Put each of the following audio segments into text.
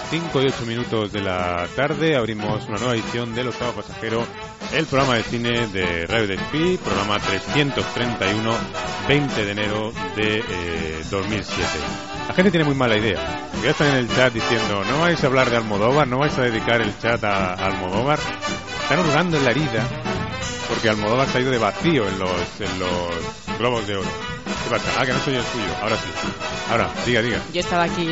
las 5 y 8 minutos de la tarde. Abrimos una nueva edición del Octavo Pasajero, el programa de cine de Radio Despí, programa 331, 20 de enero de eh, 2007. La gente tiene muy mala idea. Ya están en el chat diciendo, no vais a hablar de Almodóvar, no vais a dedicar el chat a, a Almodóvar. Están hurgando en la herida porque Almodóvar se ha ido de vacío en los, en los globos de oro. ¿Qué pasa? Ah, que no soy el suyo. Ahora sí. Ahora, diga, diga. Yo estaba aquí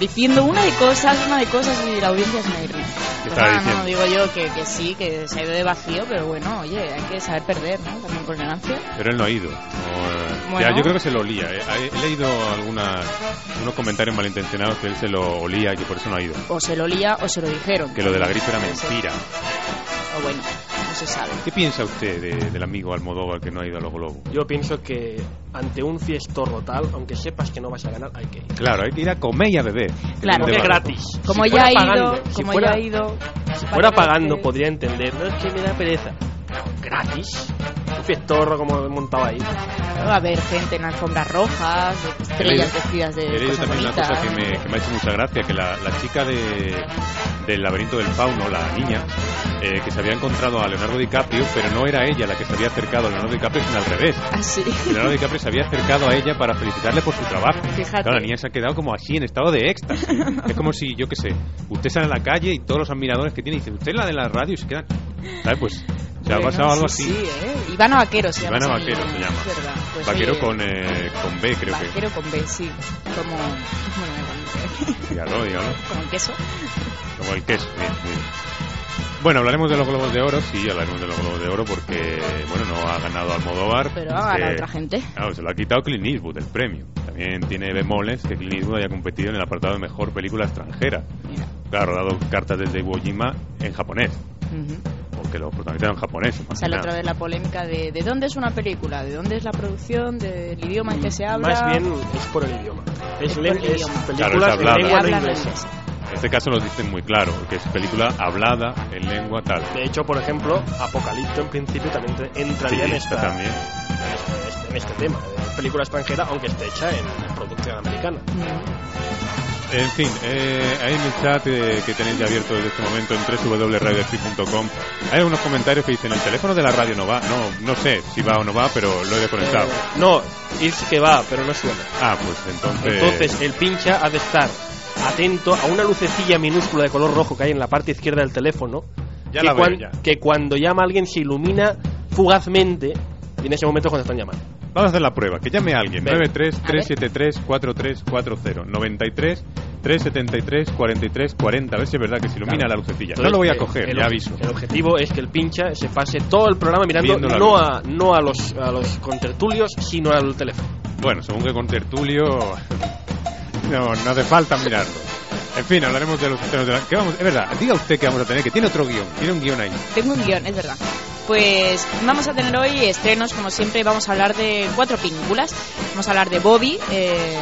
diciendo una de cosas, una de cosas y la audiencia se me irá. ¿Qué estaba Ah, no, digo yo que, que sí, que se ha ido de vacío, pero bueno, oye, hay que saber perder, ¿no? También por elegancia. Pero él no ha ido. Bueno. ya, yo creo que se lo olía. eh. He, leído algunas, unos comentarios malintencionados que él se lo olía y que por eso no ha ido. O se lo lía o se lo dijeron. Que lo de la gripe era mentira. O bueno, no se sabe. ¿Qué piensa usted de- del amigo Almodóvar que no ha ido a los globos? Yo pienso que ante un fiestorro tal, aunque sepas que no vas a ganar, hay que ir. Claro, hay que ir a comer y a beber. Claro. Porque es gratis. Como Si ya ha ido, pagando, si como fuera, ya ha ido. si fuera pagando, que- podría entender. No es que me da pereza. No, gratis. Un fiestorro como he montado ahí. Va a haber gente en alfombras rojas, estrellas vestidas de He leído también una cosa que me, que me ha hecho mucha gracia, que la, la chica de, del laberinto del fauno, la niña, eh, que se había encontrado a Leonardo DiCaprio, pero no era ella la que se había acercado a Leonardo DiCaprio, sino al revés. Ah, sí. Leonardo DiCaprio se había acercado a ella para felicitarle por su trabajo. Fíjate. Claro, la niña se ha quedado como así, en estado de éxtasis. es como si, yo qué sé, usted sale a la calle y todos los admiradores que tiene dicen, usted es la de la radio y se quedan... ¿Sabes? Pues se ha pasado algo sí, así. Sí, ¿eh? Ivana Vaquero se llama. Ivana Vaquero se llama. Pues, Vaquero oye, con, eh, con B, creo que. Vaquero con B, sí. Como. Bueno, me. Dígalo, dígalo. Como el queso. Como el queso. Bien, muy bien. Bueno, hablaremos de los Globos de Oro, sí, hablaremos de los Globos de Oro porque, bueno, no ha ganado Almodóvar. Pero ha ganado Eh, otra gente. Claro, se lo ha quitado Clint Eastwood el premio. También tiene bemoles que Clint Eastwood haya competido en el apartado de mejor película extranjera. Mira. Claro, ha dado cartas desde Iwo Jima en japonés, Ujú. porque los protagonistas eran japoneses. más Sale que otra vez la polémica de de dónde es una película, de dónde es la producción, del idioma en que se habla. Más bien es por el idioma. Es, Es por el es idioma. Claro, películas es en que lengua no inglesa. En este caso lo dicen muy claro, que es película hablada en lengua tal. De hecho, por ejemplo, Apocalipto en principio también te- Sí, entraría en, esta también. en este, en este tema. de película extranjera, aunque esté hecha en producción americana. Mm. En fin, eh, ahí en el chat eh, que tenéis ya abierto desde este momento en www.radiospeak.com hay algunos comentarios que dicen el teléfono de la radio no va. No, no sé si va o no va, pero lo he desconectado. Eh, no, es que va, pero no suena. Ah, pues entonces... Entonces, el pincha ha de estar atento a una lucecilla minúscula de color rojo que hay en la parte izquierda del teléfono. Ya que, la veo, cuan- ya. que cuando llama a alguien se ilumina fugazmente y en ese momento es cuando están llamando. Vamos a hacer la prueba. Que llame a alguien. Venga. 93 373 4340 93 373 43 40 A ver si es verdad que se ilumina Claro. la lucecilla. Entonces, no lo voy a eh, coger, el ya aviso. El objetivo es que el pincha se pase todo el programa mirando no a, no a los, a los contertulios, sino al teléfono. Bueno, según que con tertulio no, no hace falta mirarlo. En fin, hablaremos de los estrenos de la... ¿Qué vamos? Es verdad, diga usted que vamos a tener, que tiene otro guion, tiene un guion ahí. Tengo un guion, es verdad. Pues vamos a tener hoy estrenos, como siempre, vamos a hablar de cuatro películas. Vamos a hablar de Bobby, eh,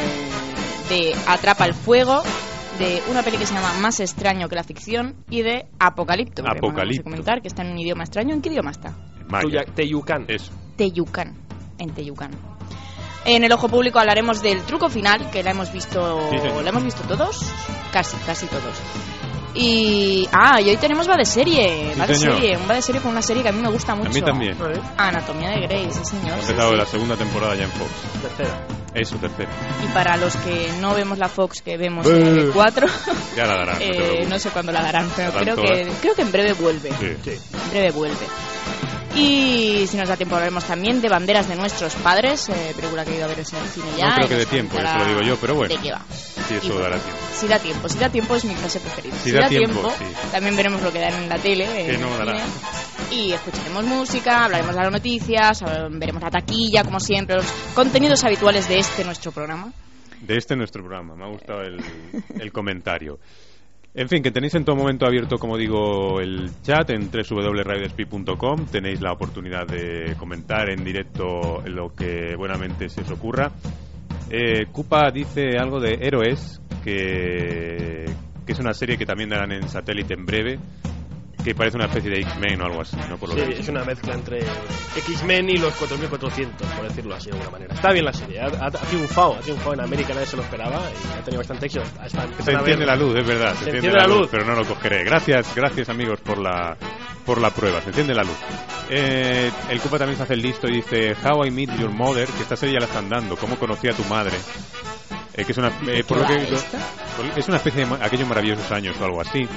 de Atrapa el Fuego, de una peli que se llama Más extraño que la ficción y de Apocalipto. que vamos a Apocalipto. comentar que está en un idioma extraño. ¿En qué idioma está? Eso. Teyucán, en Teyucán. En el ojo público hablaremos del truco final, que la hemos visto, Sí, señor. la hemos visto todos, casi, casi todos. Y ah, y hoy tenemos va de serie, Sí, va de señor. serie, un va de serie con una serie que a mí me gusta mucho. A mí también. Anatomía de Grey, sí señor. Ha sí, empezado sí. la segunda temporada ya en Fox. tercera. Es su tercera. Y para los que no vemos la Fox, que vemos Buh. el 4, Ya la darán. eh, no sé cuándo la darán, pero Darán creo todas. que, creo que en breve vuelve. Sí. Sí. En breve vuelve. Y si nos da tiempo hablaremos también de Banderas de nuestros padres, eh, película que he ido a ver en el cine ya. No creo que dé tiempo, eso lo digo yo, pero bueno. ¿De qué va? Sí, eso bueno, dará tiempo. Si da tiempo, si da tiempo es mi frase preferida. Si da tiempo, sí. también veremos lo que dan en la tele. Que no dará. Y escucharemos música, hablaremos de las noticias, veremos la taquilla, como siempre, los contenidos habituales de este nuestro programa. De este nuestro programa. Me ha gustado el, el comentario. En fin, que tenéis en todo momento abierto, como digo, el chat en www.radiospeed.com. Tenéis la oportunidad de comentar en directo lo que buenamente se os ocurra. Eh, Cupa dice algo de Héroes, que es una serie que también darán en satélite en breve, que parece una especie de X-Men o algo así, ¿no? Por lo Sí, que es una mezcla entre X-Men y los 4400, por decirlo así de alguna manera. Está bien la serie, ha, ha, ha triunfado, ha triunfado en América, nadie se lo esperaba y ha tenido bastante éxito. Se ver- la luz, es verdad. Se, Se enciende la la luz, luz. pero no lo cogeré. Gracias, gracias amigos por la por la prueba. Se enciende la luz. Eh, el Cupa también se hace el listo y dice How I Met Your Mother, que esta serie ya la están dando. ¿Cómo conocí a tu madre? Eh, que es una eh, por lo que es una especie de aquellos maravillosos años o algo así.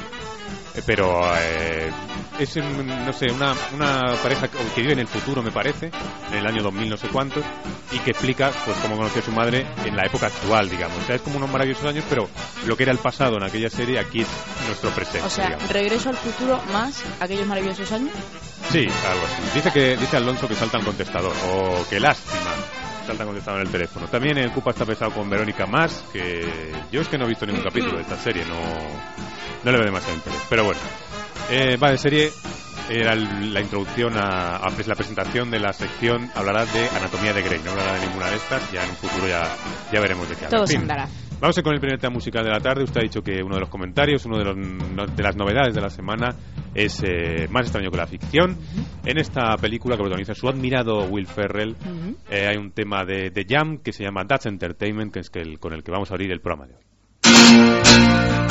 Eh, pero eh, es no sé una, una pareja que vive en el futuro me parece en el año 2000 no sé cuántos y que explica pues cómo conoció a su madre en la época actual digamos o sea es como unos maravillosos años pero lo que era el pasado en aquella serie aquí es nuestro presente O sea, digamos. regreso al futuro más aquellos maravillosos años. sí algo así dice que dice Alonso que salta al contestador o que lástima salta al contestador en el teléfono también el Cupa está pesado con Verónica Más que yo es que no he visto ningún capítulo de esta serie no no le veo demasiado interés pero bueno eh, va de serie era la introducción a, a la presentación de la sección hablará de anatomía de Grey no hablará de ninguna de estas ya en un futuro ya ya veremos de qué habla Todo se andará. Vamos a ir con el primer tema musical de la tarde. Usted ha dicho que uno de los comentarios, uno de, los, no- de las novedades de la semana es eh, más extraño que la ficción. En esta película que protagoniza su admirado Will Ferrell, eh, hay un tema de, de Jam que se llama That's Entertainment, que es que el- con el que vamos a abrir el programa de hoy.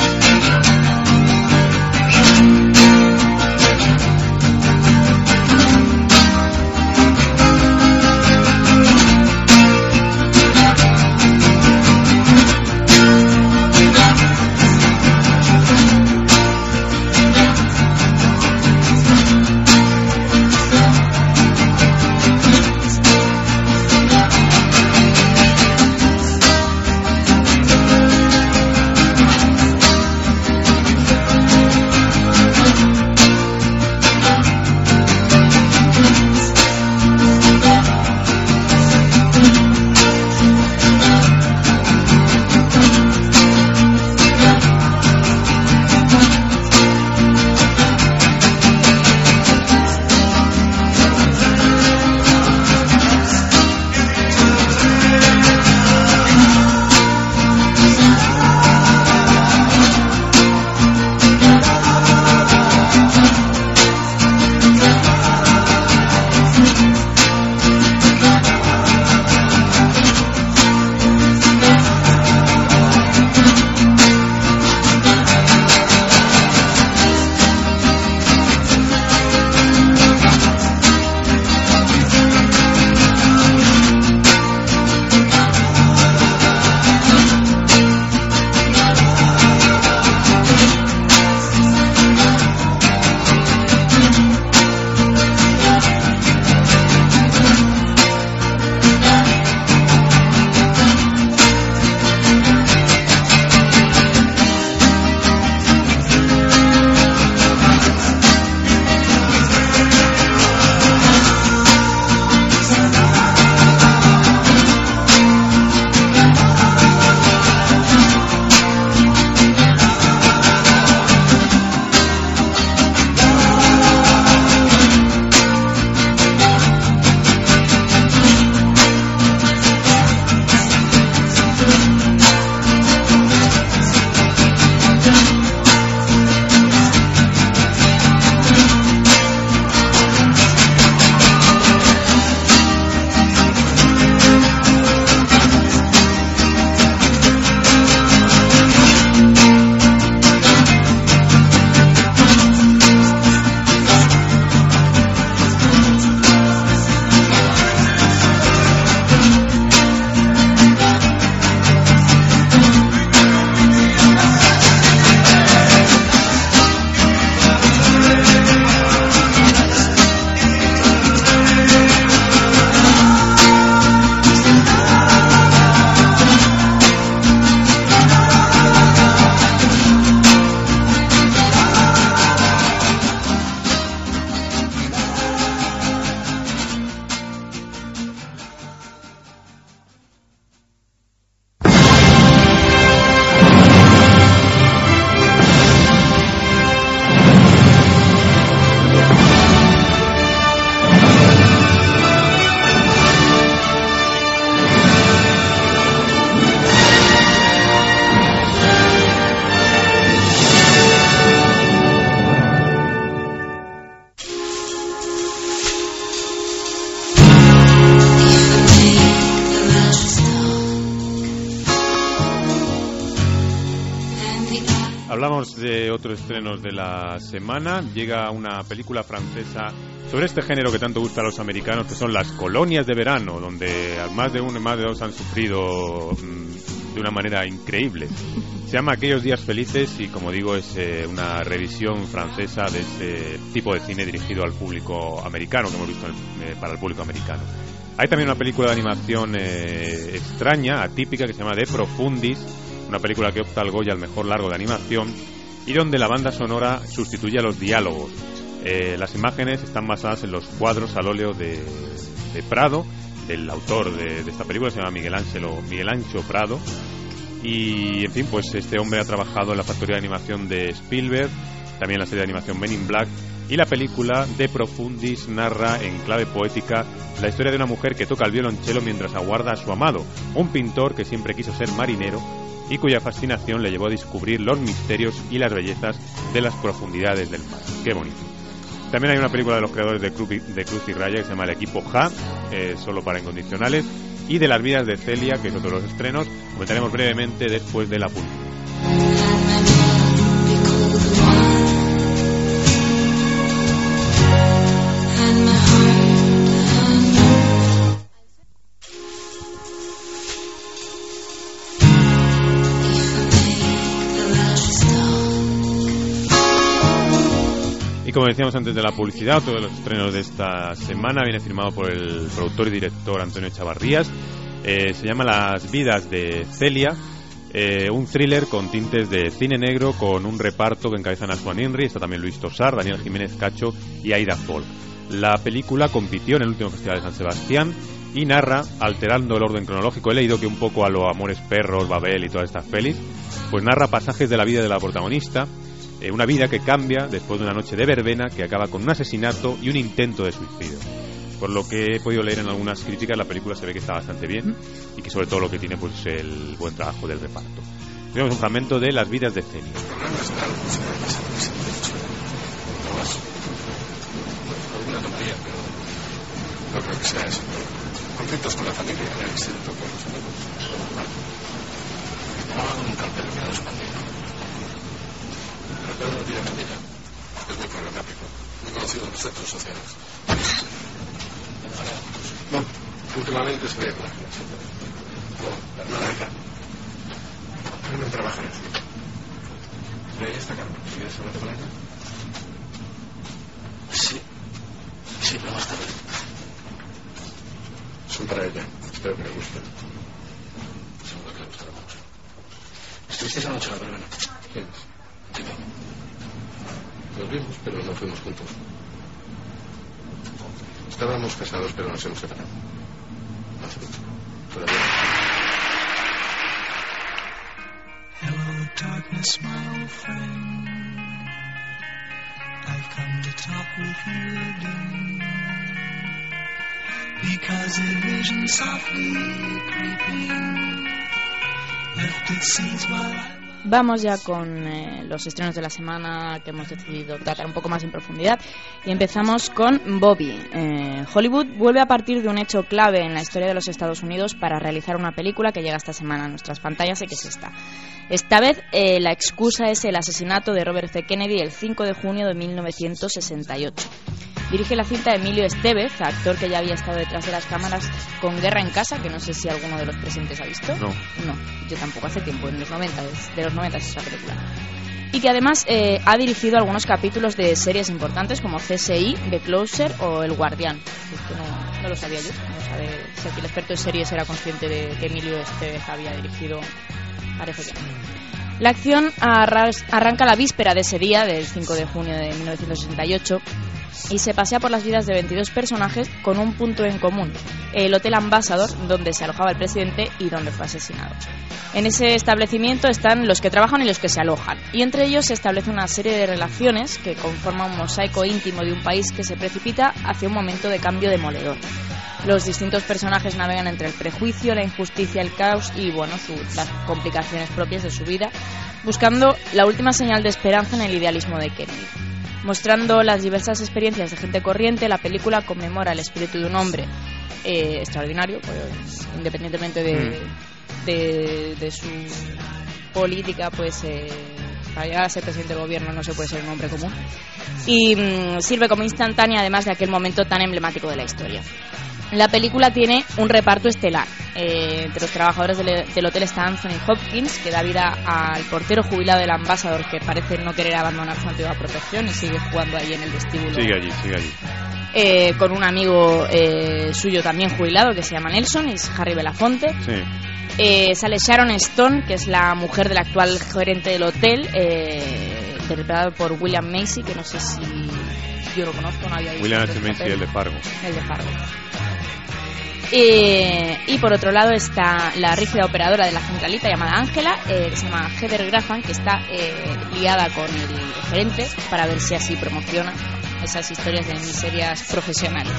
Estrenos de la semana. Llega una película francesa sobre este género que tanto gusta a los americanos, que son las colonias de verano, donde más de uno y más de dos han sufrido mm, de una manera increíble. Se llama Aquellos días felices y, como digo, es eh, una revisión francesa de este tipo de cine dirigido al público americano que hemos visto eh, para el público americano. Hay también una película de animación eh, extraña, atípica, que se llama De Profundis, una película que opta al Goya al mejor largo de animación y donde la banda sonora sustituye a los diálogos. Eh, las imágenes están basadas en los cuadros al óleo de, Prado, del autor de, esta película, se llama Miguel, Ángelo, Miguel Ancho Prado. Y en fin, pues este hombre ha trabajado en la factoría de animación de Spielberg, también en la serie de animación Men in Black y la película De Profundis narra en clave poética la historia de una mujer que toca el violonchelo mientras aguarda a su amado, un pintor que siempre quiso ser marinero y cuya fascinación le llevó a descubrir los misterios y las bellezas de las profundidades del mar. Qué bonito. También hay una película de los creadores de Cruz y, Raya que se llama El equipo Ja, eh, solo para incondicionales, y de las vidas de Celia, que es otro de los estrenos, comentaremos brevemente después de la publicidad. Como decíamos antes de la publicidad, todos los estrenos de esta semana viene firmado por el productor y director Antonio Chavarrías. Eh, se llama Las vidas de Celia, eh, un thriller con tintes de cine negro con un reparto que encabezan a Juan Inri, está también Luis Tosar, Daniel Jiménez Cacho y Aida Folk. La película compitió en el último Festival de San Sebastián y narra, alterando el orden cronológico, he leído que un poco a los Amores Perros, Babel y todas estas pelis, pues narra pasajes de la vida de la protagonista eh, una vida que cambia después de una noche de verbena que acaba con un asesinato y un intento de suicidio. Por lo que he podido leer en algunas críticas, la película se ve que está bastante bien y que sobre todo lo que tiene pues el buen trabajo del reparto. Tenemos un fragmento de Las vidas de Celia. No creo que sea eso. Conflictos con la familia, éxito con los amigos. Cartel que. Pero no tiene mentira. Es muy problemático. Muy conocido en los centros sociales. No, últimamente es feo. No, la hermana de Carmen. Carmen trabaja en el cine. ¿De ahí está Carmen? ¿Quieres hablar con ella? Sí. Sí, pero más tarde. Son para ella. Espero que le gusten. Seguro que le gustará mucho. ¿Estuviste esa noche en la verbena? ¿Quién es? Nos vimos, pero no fuimos juntos. Estábamos casados, pero nos hemos separado. Hace mucho. Todavía. Hello, darkness, my old friend. I've come to talk with you again. Because a vision softly creeping left its seeds while I Vamos ya con eh, los estrenos de la semana que hemos decidido tratar un poco más en profundidad y empezamos con Bobby. Eh, Hollywood vuelve a partir de un hecho clave en la historia de los Estados Unidos para realizar una película que llega esta semana a nuestras pantallas y que es esta. Esta vez eh, la excusa es el asesinato de Robert F. Kennedy el 5 de junio de 1968. Dirige la cinta Emilio Estevez, actor que ya había estado detrás de las cámaras con Guerra en Casa, que no sé si alguno de los presentes ha visto. No. No, yo tampoco, hace tiempo, en los 90, de los 90 es esa película. Y que además eh, ha dirigido algunos capítulos de series importantes como CSI, The Closer o El Guardián. Esto no, no lo sabía yo. No sabe si aquí el experto en series era consciente de que Emilio Estevez había dirigido. Parece que. La acción arranca la víspera de ese día, del 5 de junio de 1968, y se pasea por las vidas de 22 personajes con un punto en común, el Hotel Ambassador, donde se alojaba el presidente y donde fue asesinado. En ese establecimiento están los que trabajan y los que se alojan, y entre ellos se establece una serie de relaciones que conforman un mosaico íntimo de un país que se precipita hacia un momento de cambio demoledor. Los distintos personajes navegan entre el prejuicio, la injusticia, el caos y bueno, las complicaciones propias de su vida, buscando la última señal de esperanza en el idealismo de Kennedy. Mostrando las diversas experiencias de gente corriente, la película conmemora el espíritu de un hombre eh, extraordinario, pues, independientemente de, mm. de, su política, pues eh, Para llegar a ser presidente del gobierno no se puede ser un hombre común. Y mm, sirve como instantánea además de aquel momento tan emblemático de la historia. La película tiene un reparto estelar. Eh, entre los trabajadores del, del, hotel está Anthony Hopkins, que da vida al portero jubilado del Ambassador, que parece no querer abandonar su antigua protección y sigue jugando ahí en el vestíbulo. Sigue allí, sigue allí. Eh, con un amigo eh, suyo también jubilado, que se llama Nelson, y es Harry Belafonte. Sí. Eh, sale Sharon Stone, que es la mujer del actual gerente del hotel, eh, interpretada por William Macy, que no sé si yo lo conozco, no había visto William este H. Macy, el de Fargo. El de Fargo. Eh, y por otro lado está la rígida operadora de la centralita llamada Ángela, eh, que se llama Heather Graham, que está eh, liada con el gerente para ver si así promociona esas historias de miserias profesionales.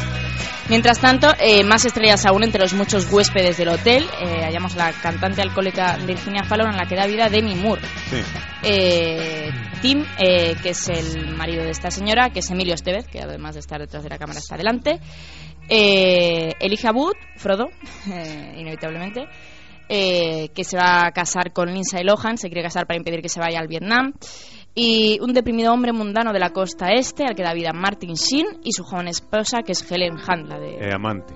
Mientras tanto, eh, más estrellas aún entre los muchos huéspedes del hotel, eh, hallamos la cantante alcohólica Virginia Fallon, en la que da vida Demi Moore. Sí. Eh, Tim, eh, que es el marido de esta señora, que es Emilio Estevez, que además de estar detrás de la cámara está delante. Eh, Elijah Wood, Frodo, eh, inevitablemente, eh, que se va a casar con Lindsay Lohan, se quiere casar para impedir que se vaya al Vietnam. Y un deprimido hombre mundano de la costa este, al que da vida Martin Sheen, y su joven esposa, que es Helen Hunt, la de Eh, amante.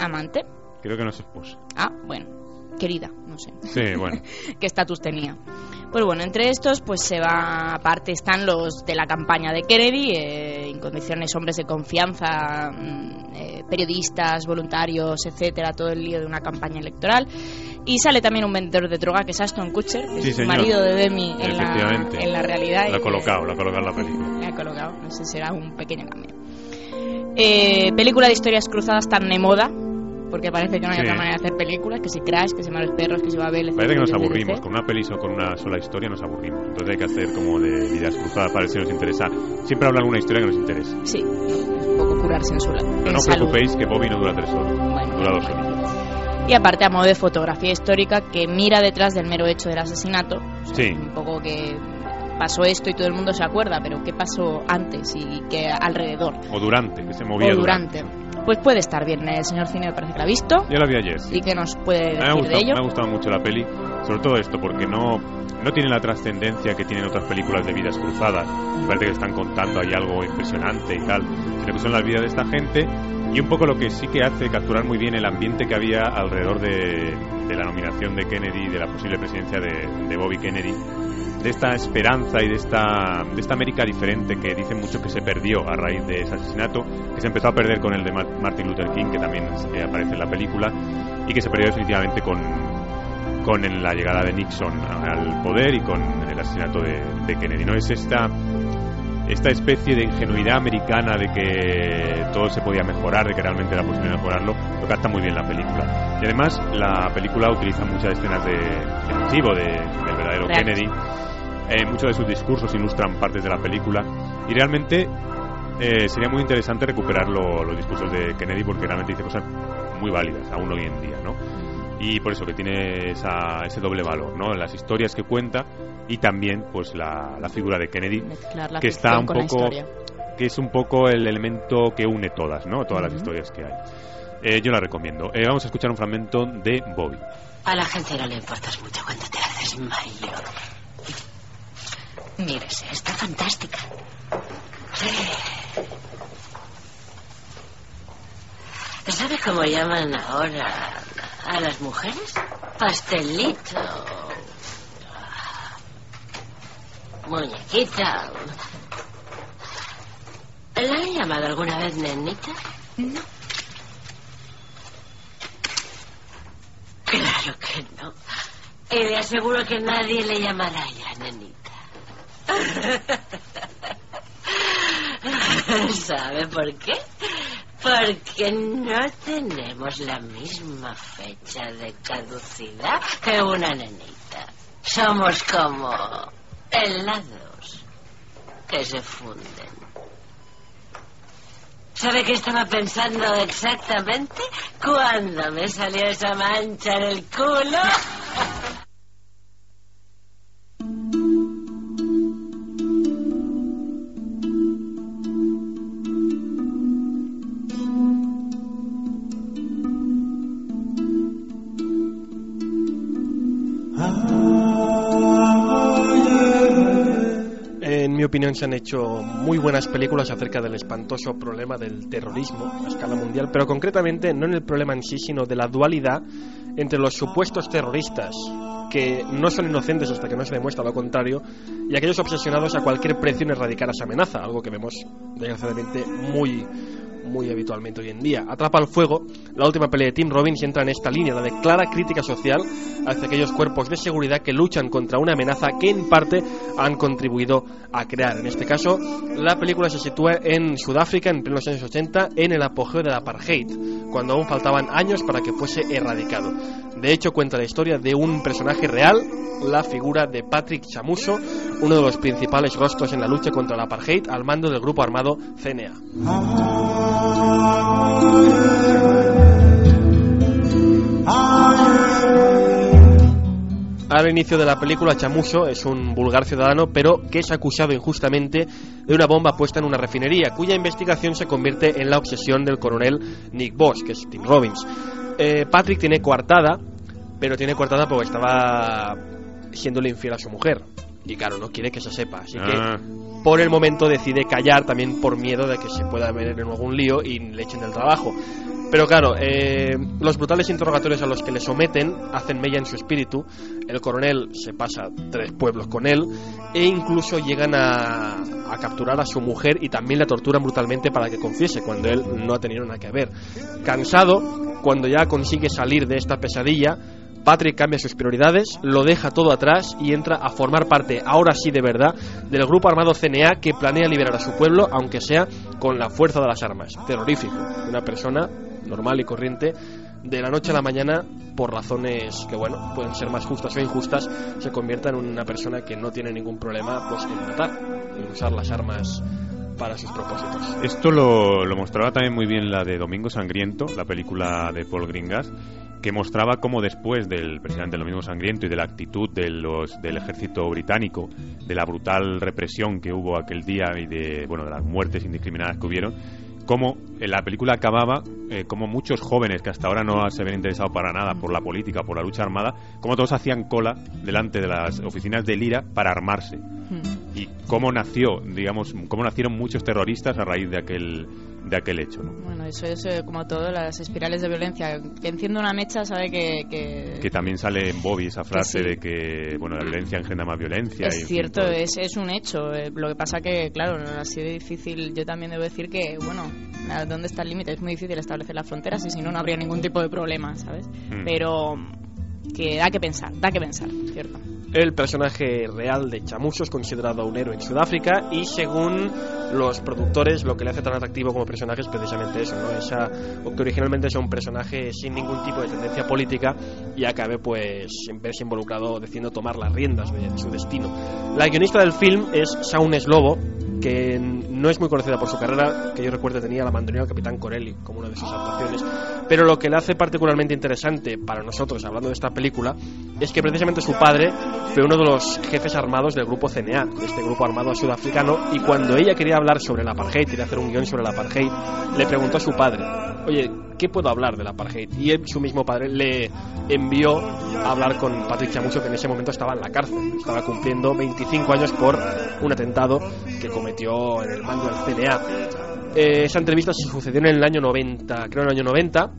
amante. Creo que no es esposa. Ah, bueno, querida, no sé Sí, bueno. qué estatus tenía. Pues bueno, entre estos, pues se va, aparte están los de la campaña de Kennedy, eh, en condiciones hombres de confianza, mm, eh, periodistas, voluntarios, etcétera, todo el lío de una campaña electoral. Y sale también un vendedor de droga que es Aston Kutcher, que Sí, es el marido de Demi en la, Efectivamente. en la realidad. Lo ha colocado, lo ha colocado en la película. le ha colocado, no sé si será un pequeño cambio. Eh, película de historias cruzadas tan de moda, porque parece que no hay Sí. otra manera de hacer películas, que si Crash, que si Malos Perros, que si Babel, etc, Parece que nos aburrimos. Con una peli o con una sola historia nos aburrimos. Entonces hay que hacer como de ideas cruzadas para ver si nos interesa. Siempre hablar alguna historia que nos interese. Sí, es un poco curarse en su No, en no os preocupéis que Bobby no dura tres horas. Bueno, Dura dos horas. Y aparte a modo de fotografía histórica que mira detrás del mero hecho del asesinato. O sea, Sí. Un poco que pasó esto y todo el mundo se acuerda, pero ¿qué pasó antes y qué alrededor? O durante, que se movía o durante. Pues puede estar bien, el señor Cine me parece que la ha visto. Ya la vi ayer. sí. ¿Y qué nos puede Me ha, decir de gustado, ello? me ha gustado mucho la peli, sobre todo esto, porque no, no tiene la trascendencia que tienen otras películas de vidas cruzadas. Me parece que están contando ahí algo impresionante y tal, sino que son las vidas de esta gente y un poco lo que sí que hace capturar muy bien el ambiente que había alrededor de, de la nominación de Kennedy, de la posible presidencia de, de Bobby Kennedy, de esta esperanza y de esta, de esta América diferente que dicen mucho que se perdió a raíz de ese asesinato, que se empezó a perder con el de Ma- Martin Luther King, que también eh, aparece en la película, y que se perdió definitivamente con, con la llegada de Nixon al poder y con el asesinato de, de Kennedy. ¿no? Es esta, esta especie de ingenuidad americana de que todo se podía mejorar, de que realmente era posible mejorarlo, lo capta muy bien la película. Y además la película utiliza muchas escenas de, de archivo de, del verdadero Real. Kennedy. Eh, muchos de sus discursos ilustran partes de la película y realmente eh, sería muy interesante recuperar lo- los discursos de Kennedy porque realmente dice cosas muy válidas aún hoy en día, ¿no? Y por eso que tiene esa- ese doble valor, ¿no? Las historias que cuenta y también pues la, la figura de Kennedy que está un poco que es un poco el elemento que une todas, ¿no? Todas las Ujú. historias que hay. Eh, yo la recomiendo. Eh, vamos a escuchar un fragmento de Bobby. A la gente no le importas mucho cuando te haces mayor. Mírese, está fantástica. ¿Sabe cómo llaman ahora a las mujeres? Pastelito. Muñequita. ¿La han llamado alguna vez nenita? No. Claro que no. Y le aseguro que nadie le llamará ya nenita. ¿Sabe por qué? Porque no tenemos la misma fecha de caducidad que una nenita. Somos como helados que se funden. ¿Sabe qué estaba pensando exactamente cuando me salió esa mancha en el culo? mi opinión, se han hecho muy buenas películas acerca del espantoso problema del terrorismo a escala mundial, pero concretamente no en el problema en sí, sino de la dualidad entre los supuestos terroristas que no son inocentes hasta que no se demuestra lo contrario, y aquellos obsesionados a cualquier precio en erradicar esa amenaza, algo que vemos desgraciadamente muy muy habitualmente hoy en día. Atrapa al fuego, la última pelea de Tim Robbins entra en esta línea, la de clara crítica social hacia aquellos cuerpos de seguridad que luchan contra una amenaza que en parte han contribuido a crear. En este caso, la película se sitúa en Sudáfrica en plenos años 80, en el apogeo del apartheid, cuando aún faltaban años para que fuese erradicado. De hecho, cuenta la historia de un personaje real, la figura de Patrick Chamuso, uno de los principales rostros en la lucha contra el apartheid al mando del grupo armado CNA. Al inicio de la película, Chamuso es un vulgar ciudadano, pero que es acusado injustamente de una bomba puesta en una refinería, cuya investigación se convierte en la obsesión del coronel Nick Bosch, que es Tim Robbins. Eh, Patrick tiene coartada, pero tiene coartada porque estaba siéndole infiel a su mujer. Y claro, no quiere que se sepa. Así Ah. que por el momento decide callar también por miedo de que se pueda meter en algún lío y le echen del trabajo. Pero claro, eh, los brutales interrogatorios a los que le someten hacen mella en su espíritu. El coronel se pasa tres pueblos con él e incluso llegan a, a capturar a su mujer y también la torturan brutalmente para que confiese cuando él no ha tenido nada que ver. Cansado, cuando ya consigue salir de esta pesadilla, Patrick cambia sus prioridades, lo deja todo atrás y entra a formar parte, ahora sí de verdad, del grupo armado CNA que planea liberar a su pueblo, aunque sea con la fuerza de las armas. Terrorífico. Una persona normal y corriente, de la noche a la mañana, por razones que, bueno, pueden ser más justas o injustas, se convierta en una persona que no tiene ningún problema pues, en matar, en usar las armas para sus propósitos. Esto lo, lo mostraba también muy bien la de Domingo Sangriento, la película de Paul Gringas, que mostraba cómo después del presidente Domingo Sangriento y de la actitud de los, del ejército británico, de la brutal represión que hubo aquel día y de, bueno, de las muertes indiscriminadas que hubieron, cómo en la película acababa, eh, como muchos jóvenes que hasta ahora no se habían interesado para nada por la política, por la lucha armada, como todos hacían cola delante de las oficinas del IRA para armarse. Y cómo nació, digamos, cómo nacieron muchos terroristas a raíz de aquel, de aquel hecho. ¿no? Bueno, eso es eh, como todo, las espirales de violencia. Que enciende una mecha sabe que... que... Que también sale en Bobby esa frase sí. de que bueno la violencia engendra más violencia. Es cierto, es, es un hecho. eh, Lo que pasa que, claro, no ha sido difícil. Yo también debo decir que, bueno, ¿dónde está el límite? Es muy difícil establecer las fronteras y si no, no habría ningún tipo de problema, ¿sabes? Mm. Pero que da que pensar, da que pensar, ¿cierto? El personaje real de Chamuso es considerado un héroe en Sudáfrica y según los productores lo que le hace tan atractivo como personaje es precisamente eso, ¿no? Esa, que originalmente sea un personaje sin ningún tipo de tendencia política y acabe pues en verse involucrado decidiendo tomar las riendas de su destino. La guionista del film es Shaun Slobo, que no es muy conocida por su carrera, que yo recuerdo tenía la mandolina del Capitán Corelli como una de sus actuaciones, pero lo que le hace particularmente interesante para nosotros, hablando de esta película, es que precisamente su padre fue uno de los jefes armados del grupo CNA, de este grupo armado sudafricano, y cuando ella quería hablar sobre el apartheid, quería hacer un guion sobre el apartheid, le preguntó a su padre, oye, ¿qué puedo hablar del apartheid? Y él, su mismo padre le envió a hablar con Patrick Chamuso, que en ese momento estaba en la cárcel, estaba cumpliendo 25 años por un atentado que cometió en el mando del CNA. Eh, esa entrevista se sucedió en el año 90, creo en el año 90,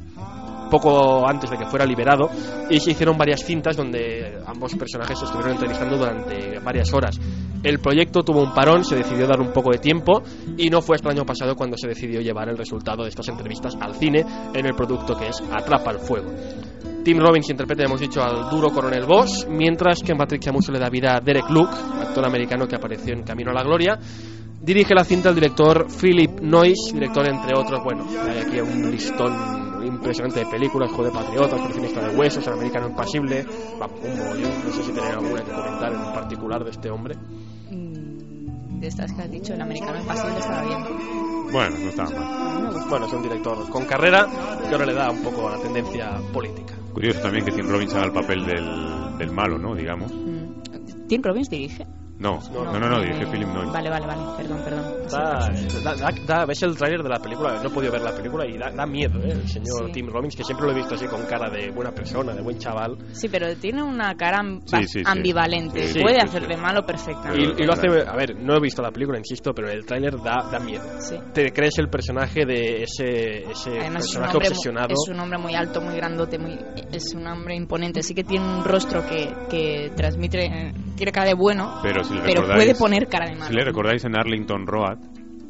poco antes de que fuera liberado, y se hicieron varias cintas donde ambos personajes se estuvieron entrevistando durante varias horas. El proyecto tuvo un parón, se decidió dar un poco de tiempo y no fue hasta el año pasado cuando se decidió llevar el resultado de estas entrevistas al cine en el producto que es Atrapa el Fuego. Tim Robbins interpreta, hemos dicho, al duro coronel Bosch, mientras que Patrick Chamuso le da vida a Derek Luke, actor americano que apareció en Camino a la Gloria. Dirige la cinta el director Philip Noyce, director entre otros, bueno, hay aquí un listón impresionante de películas, Joder Patriotas, Coleccionista de Huesos, El Americano Impasible, un mogollón, no sé si tenéis alguna que comentar en particular de este hombre. Mm, De estas que has dicho, el americano impasible estaba bien. Bueno, no estaba mal. Bueno, es un director con carrera que ahora le da un poco a la tendencia política. Curioso también que Tim Robbins haga el papel del, del malo, ¿no? Digamos. Mm. ¿Tim Robbins dirige? No, no, no, no, dirige Philip Noyce. Vale, vale, vale, perdón, perdón. Da, da- da- ves el tráiler de la película, no he podido ver la película y da, da miedo, ¿eh? El señor Sí. Tim Robbins, que siempre lo he visto así con cara de buena persona, de buen chaval. Sí, pero tiene una cara Sí, sí, sí. ambivalente. Sí, Puede sí, hacer sí. de malo Y, perfectamente. y lo hace, a ver, no he visto la película, insisto, pero el tráiler da, da miedo. Sí. Te crees el personaje de ese, ese Además es un, personaje hombre, mu- obsesionado. es un hombre muy alto, muy grandote, muy, es un hombre imponente. Sí que tiene un rostro que, que transmite, eh, tiene cara de bueno, Pero si pero recordáis- puede poner cara de malo. Si le recordáis en Arlington Road,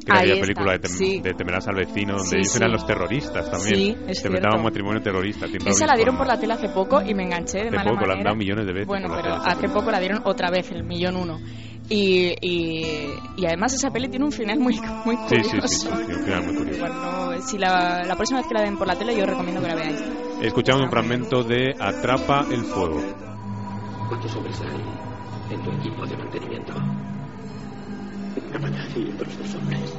que Ahí película de, tem- sí. de Temerás al vecino, donde Sí, ellos sí. eran los terroristas también. Sí, es Se metaban cierto. un matrimonio terrorista. Esa la dieron por la tele hace poco y me enganché de Hace mala poco, la han manera. dado millones de veces Bueno, pero tele, hace poco la dieron otra vez, el millón uno. Y, y, y además esa peli tiene un final muy, muy curioso. sí, sí, sí, sí, un final muy curioso. Igual no- si la, la próxima vez que la den por la tele yo recomiendo que la veáis. Escuchamos un fragmento de Atrapa el fuego. ¿Cuántos hombres hay en tu equipo de mantenimiento? Capataz y otros dos hombres.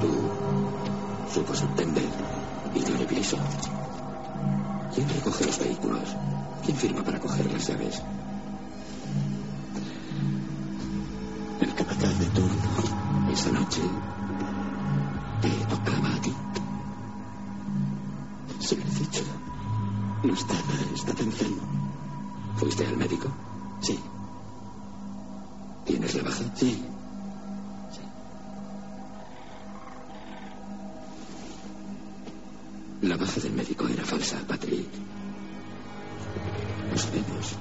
Tú, su subtendente y Johnny Gleason. ¿Quién recoge los vehículos? ¿Quién firma para coger las llaves? El capataz de turno. Esa noche te tocaba a ti. Se lo he dicho. No está, está enfermo. ¿Fuiste al médico? Sí. ¿Tienes la baja? Sí. Sí. La baja del médico era falsa, Patrick. Lo sabemos.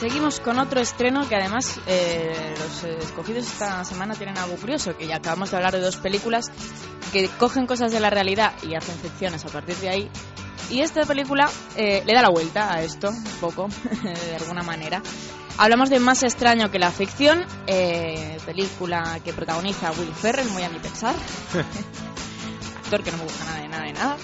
Seguimos con otro estreno que además eh, los eh, escogidos esta semana tienen algo curioso, que ya acabamos de hablar de dos películas que cogen cosas de la realidad y hacen ficciones a partir de ahí. Y esta película eh, le da la vuelta a esto, un poco, de alguna manera. Hablamos de Más extraño que la ficción, eh, película que protagoniza Will Ferrell, muy a mi pensar. Actor que no me gusta nada de nada de nada.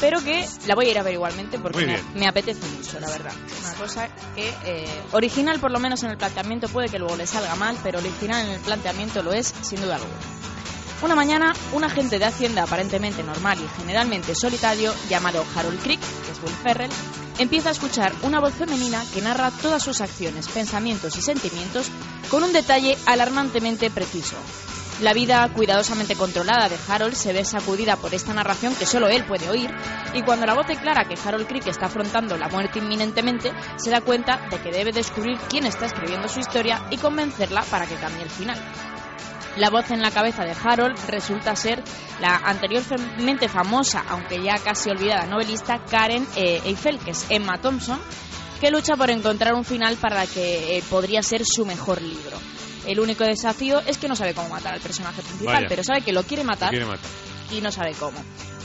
Pero que la voy a ir a ver igualmente porque me, me apetece mucho, la verdad. Una cosa que eh, original por lo menos en el planteamiento puede que luego le salga mal, pero original en el planteamiento lo es sin duda alguna. Una mañana, un agente de Hacienda aparentemente normal y generalmente solitario, llamado Harold Crick, que es Will Ferrell, empieza a escuchar una voz femenina que narra todas sus acciones, pensamientos y sentimientos con un detalle alarmantemente preciso. La vida cuidadosamente controlada de Harold se ve sacudida por esta narración que solo él puede oír, y cuando la voz declara que Harold Crick está afrontando la muerte inminentemente, se da cuenta de que debe descubrir quién está escribiendo su historia y convencerla para que cambie el final. La voz en la cabeza de Harold resulta ser la anteriormente famosa, aunque ya casi olvidada novelista Karen eh, Eiffel, que es Emma Thompson, que lucha por encontrar un final para que eh, podría ser su mejor libro. El único desafío es que no sabe cómo matar al personaje principal, Vaya. pero sabe que lo quiere Te matar quiere matar. y no sabe cómo.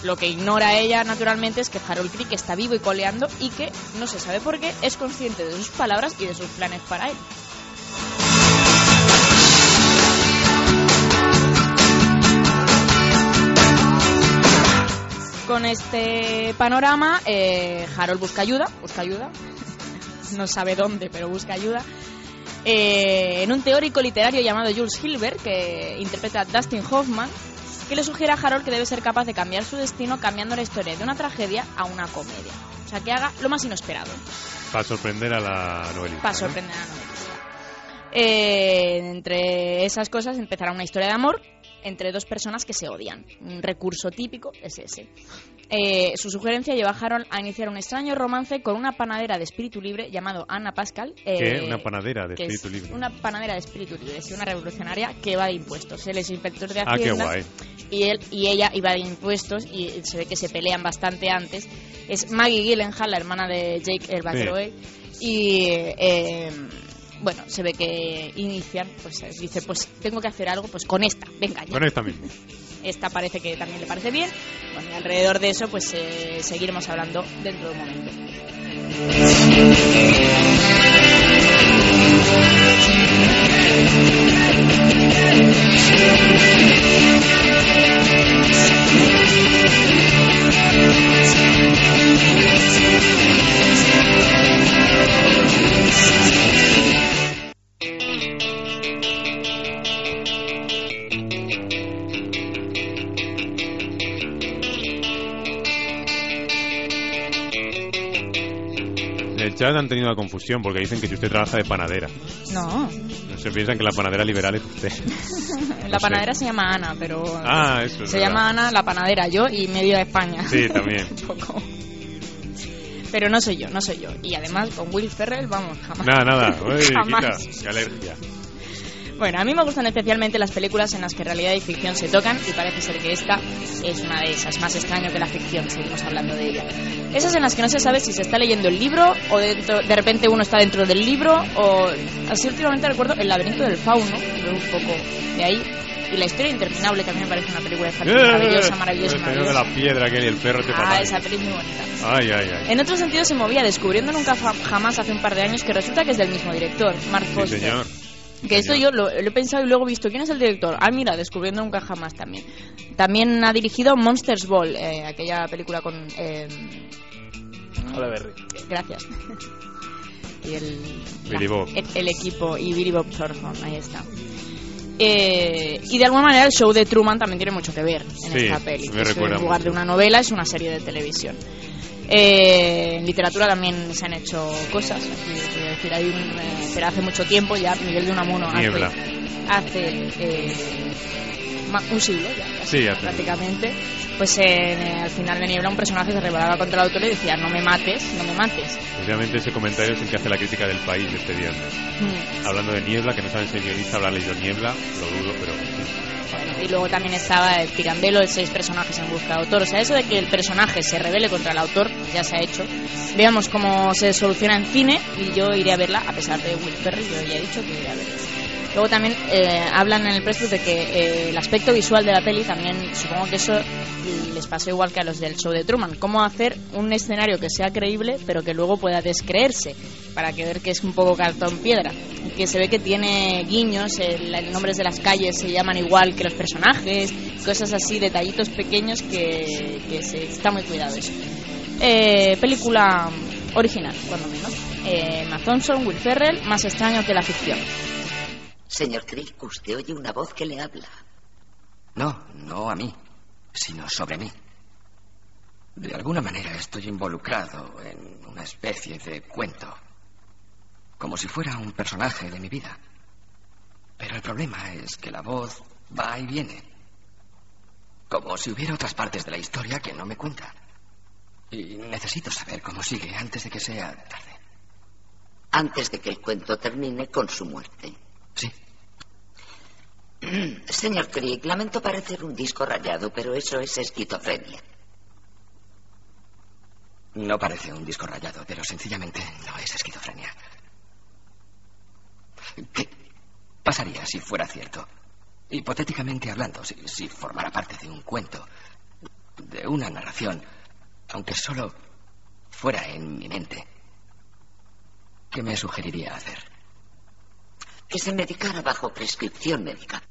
Lo que ignora ella, naturalmente, es que Harold Crick está vivo y coleando y que, no se sabe por qué, es consciente de sus palabras y de sus planes para él. Con este panorama, eh, Harold busca ayuda, busca ayuda, no sabe dónde, pero busca ayuda, eh, en un teórico literario llamado Jules Hilbert, que interpreta a Dustin Hoffman, que le sugiere a Harold que debe ser capaz de cambiar su destino cambiando la historia de una tragedia a una comedia. O sea, que haga lo más inesperado Para sorprender a la novelista. para sorprender a la novelista. Eh, entre esas cosas empezará una historia de amor entre dos personas que se odian. Un recurso típico es ese. Eh, su sugerencia lleva a Harold a iniciar un extraño romance con una panadera de espíritu libre llamado Anna Pascal. eh, ¿Qué? Una panadera de es espíritu libre. Una panadera de espíritu libre, sí, una revolucionaria que va de impuestos. Él es inspector de Ah, qué Hacienda guay. y él y ella iba de impuestos y se ve que se pelean bastante antes. Es Maggie Gyllenhaal, la hermana de Jake el y eh, bueno, se ve que inician, pues eh, dice, pues tengo que hacer algo pues con esta, venga ya. Con esta mismo. Esta parece que también le parece bien. Bueno, y alrededor de eso pues eh, seguiremos hablando dentro de un momento. Chat han tenido una confusión porque dicen que si usted trabaja de panadera. No, No se piensan que la panadera liberal es usted. la sé. panadera se llama Ana, pero Ah, eso es se verdad. llama Ana la panadera, yo y medio de España. Sí, también. Un poco. Pero no soy yo, no soy yo. Y además con Will Ferrell, vamos, jamás. Nada, nada. Uy, Jamás. quita, qué alergia. Bueno, a mí me gustan especialmente las películas en las que realidad y ficción se tocan y parece ser que esta es una de esas, más extraño que la ficción, seguimos hablando de ella. Esas en las que no se sabe si se está leyendo el libro o dentro, de repente uno está dentro del libro o así últimamente recuerdo El laberinto del fauno, que veo un poco de ahí. Y la historia interminable también me parece una película de maravillosa, maravillosa, El señor de maravillosa. la piedra aquel y el perro te Ah, fatal. esa peli es muy bonita. Ay, ay, ay. En otro sentido se movía descubriendo nunca jamás hace un par de años que resulta que es del mismo director, Mark Sí, Foster. señor. Que esto yo lo, lo he pensado y luego he visto quién es el director. Ah, mira, descubriendo nunca jamás también. También ha dirigido Monsters Ball, eh, aquella película con. eh, Hola, Berry. gracias. y el, Billy Bob. el, el equipo y Billy Bob Thornton, ahí está. Eh, y de alguna manera el show de Truman también tiene mucho que ver en Sí, esta peli. me recuerda en lugar mucho. de una novela es una serie de televisión. Eh, en literatura también se han hecho cosas. Aquí, decir, hay un, eh, pero hace mucho tiempo ya Miguel de Unamuno hace, Niebla. hace eh, un siglo ya, casi, Sí, hace- prácticamente. Pues en, eh, al final de Niebla un personaje se rebelaba contra el autor y decía no me mates, no me mates. Precisamente ese comentario es el que hace la crítica del país de este viernes. Mm. Hablando de niebla, que no saben si el guionista habrá leído niebla, lo dudo, pero. Bueno, y luego también estaba el Pirandello de seis personajes en busca de autor. O sea, eso de que el personaje se revele contra el autor, ya se ha hecho. Veamos cómo se soluciona en cine y yo iré a verla, a pesar de Will Ferrell, yo ya he dicho que iré a verla. Luego también eh, hablan en el press de que eh, el aspecto visual de la peli también, supongo que eso les pasó igual que a los del show de Truman. Cómo hacer un escenario que sea creíble, pero que luego pueda descreerse, para que ver que es un poco cartón piedra. Que se ve que tiene guiños, el, el nombres de las calles se llaman igual que los personajes, cosas así, detallitos pequeños que, que se, está muy cuidado eso. Eh, película original, cuando menos. Eh, Emma Thompson, Will Ferrell, más extraño que la ficción. Señor Crick, usted oye una voz que le habla. No, no a mí, sino sobre mí. De alguna manera estoy involucrado en una especie de cuento. Como si fuera un personaje de mi vida. Pero el problema es que la voz va y viene. Como si hubiera otras partes de la historia que no me cuenta. Y necesito saber cómo sigue antes de que sea tarde. Antes de que el cuento termine con su muerte. Sí. Señor Crick, lamento parecer un disco rayado, pero eso es esquizofrenia. No parece un disco rayado, pero sencillamente no es esquizofrenia. ¿Qué pasaría si fuera cierto? Hipotéticamente hablando, si, si formara parte de un cuento, de una narración, aunque solo fuera en mi mente, ¿qué me sugeriría hacer? Que se medicara bajo prescripción médica.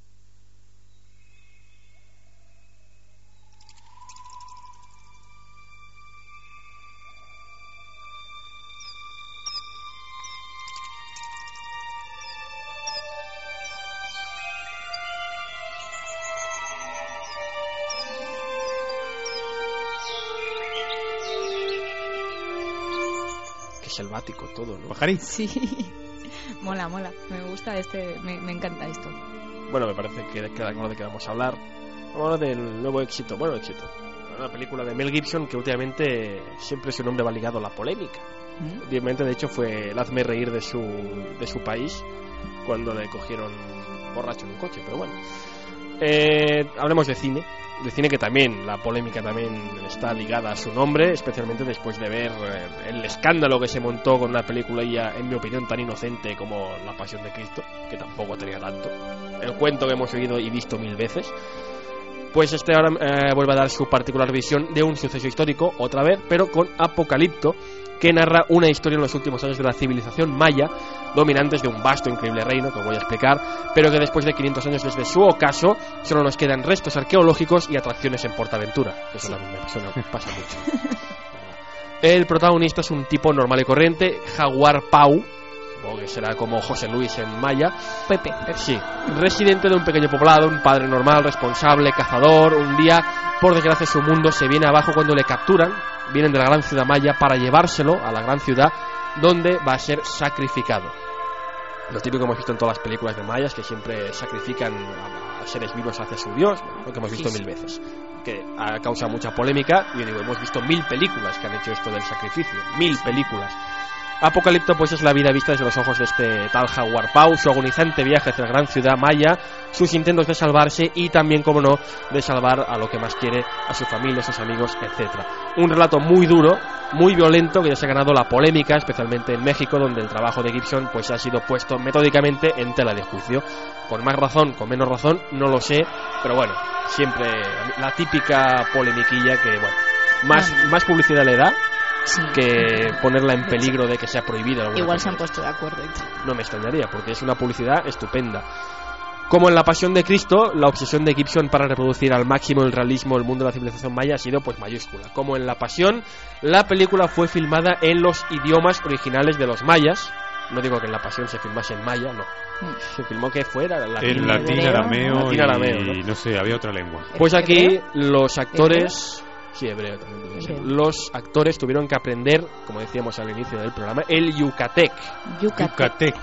Qué selvático todo, ¿no? Pajarín. Sí. mola, mola. Me gusta este, me, me encanta esto. Bueno, me parece que queda claro de qué vamos a hablar. Vamos a hablar del nuevo éxito, bueno, éxito. Una película de Mel Gibson que últimamente siempre su nombre va ligado a la polémica. ¿Mm? De hecho, fue el hazme reír de su, de su país cuando le cogieron borracho en un coche, pero bueno. Eh, hablemos de cine, de cine que también, la polémica también está ligada a su nombre, especialmente después de ver eh, el escándalo que se montó con una película ya, en mi opinión, tan inocente como La Pasión de Cristo, que tampoco tenía tanto. El cuento que hemos oído y visto mil veces. Pues este ahora eh, vuelve a dar su particular visión de un suceso histórico, otra vez, pero con Apocalipto, que narra una historia en los últimos años de la civilización maya, dominantes de un vasto e increíble reino, que voy a explicar, pero que después de 500 años desde su ocaso, solo nos quedan restos arqueológicos y atracciones en Portaventura. que Eso también me pasa mucho. El protagonista es un tipo normal y corriente, Jaguar Pau, supongo que será como José Luis en maya, Pepe, Pepe. Sí, residente de un pequeño poblado, un padre normal, responsable, cazador. Un día, por desgracia, su mundo se viene abajo cuando le capturan. Vienen de la gran ciudad maya para llevárselo a la gran ciudad donde va a ser sacrificado. Lo típico que hemos visto en todas las películas de mayas, que siempre sacrifican a, seres vivos hacia su dios, lo que hemos visto mil veces. Que ha causado mucha polémica, y yo digo, hemos visto mil películas que han hecho esto del sacrificio, mil películas. Apocalipto pues es la vida vista desde los ojos de este tal Jaguar Pau, su agonizante viaje hacia la gran ciudad maya, sus intentos de salvarse y también, como no, de salvar a lo que más quiere, a su familia, a sus amigos, etc. Un relato muy duro, muy violento, que ya se ha ganado la polémica, especialmente en México, donde el trabajo de Gibson pues ha sido puesto metódicamente en tela de juicio. Con más razón, con menos razón, no lo sé, pero bueno, siempre la típica polemiquilla que, bueno, más, Bueno. más publicidad le da Sí. que ponerla en peligro de que sea prohibida. Igual cosa se han puesto de acuerdo y tal. no me extrañaría, porque es una publicidad estupenda. Como en La Pasión de Cristo, la obsesión de Gibson para reproducir al máximo el realismo del mundo de la civilización maya ha sido pues mayúscula. Como en La Pasión, la película fue filmada en los idiomas originales de los mayas. No digo que en La Pasión se filmase en maya, no. Mm. Se filmó que fuera el latín. En latín, arameo, latín, y arameo, ¿no? no sé, había otra lengua. Pues aquí los actores... Sí, hebreo también. Los actores tuvieron que aprender, como decíamos al inicio del programa, el yucatec. Yucatec.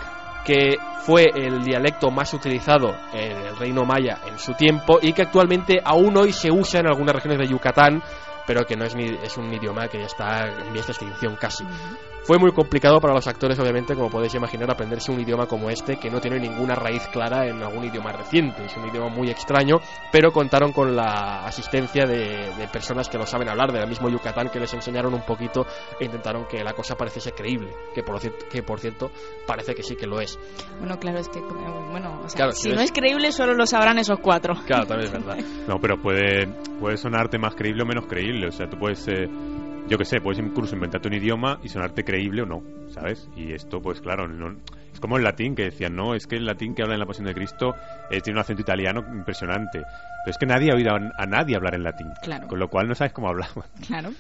que fue el dialecto más utilizado en el reino maya en su tiempo y que actualmente aún hoy se usa en algunas regiones de Yucatán, pero que no es, ni, es un idioma que ya está en vías de extinción casi. Fue muy complicado para los actores, obviamente, como podéis imaginar, aprenderse un idioma como este, que no tiene ninguna raíz clara en algún idioma reciente. Es un idioma muy extraño, pero contaron con la asistencia de, de personas que lo saben hablar, del mismo Yucatán, que les enseñaron un poquito e intentaron que la cosa pareciese creíble, que por, cierto, que por cierto parece que sí que lo es. Bueno, claro, es que, eh, bueno, o sea, Claro, si si no es creíble, solo lo sabrán esos cuatro. Claro, también es verdad. No, pero puede, puede sonarte más creíble o menos creíble. O sea, tú puedes, eh, yo que sé, puedes incluso inventarte un idioma y sonarte creíble o no, ¿sabes? Y esto, pues claro, no- es como el latín que decían, no, es que el latín que habla en la Pasión de Cristo eh, tiene un acento italiano impresionante. Pero es que nadie ha oído a, a nadie hablar en latín. Claro. Con lo cual no sabes cómo hablaban. Claro.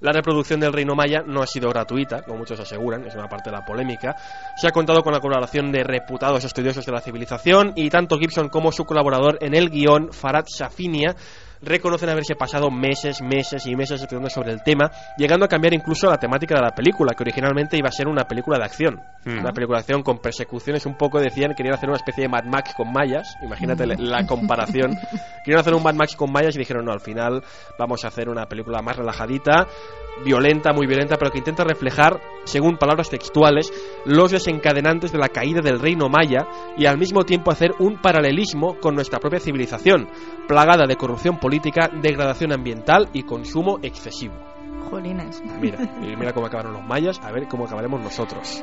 La reproducción del Reino Maya no ha sido gratuita, como muchos aseguran, es una parte de la polémica. Se ha contado con la colaboración de reputados estudiosos de la civilización y tanto Gibson como su colaborador en el guion, Farad Shafinia, reconocen haberse pasado meses, meses y meses estudiando sobre el tema, llegando a cambiar incluso la temática de la película, que originalmente iba a ser una película de acción. Hmm. Una película de acción con persecuciones un poco, decían, querían hacer una especie de Mad Max con mayas, imagínate la- la comparación. Querían hacer un Mad Max con mayas y dijeron, no, al final vamos a hacer una película más relajadita, violenta, muy violenta, pero que intenta reflejar, según palabras textuales, los desencadenantes de la caída del reino maya y al mismo tiempo hacer un paralelismo con nuestra propia civilización, plagada de corrupción política, degradación ambiental y consumo excesivo. Jolines. Mira, mira cómo acabaron los mayas, a ver cómo acabaremos nosotros.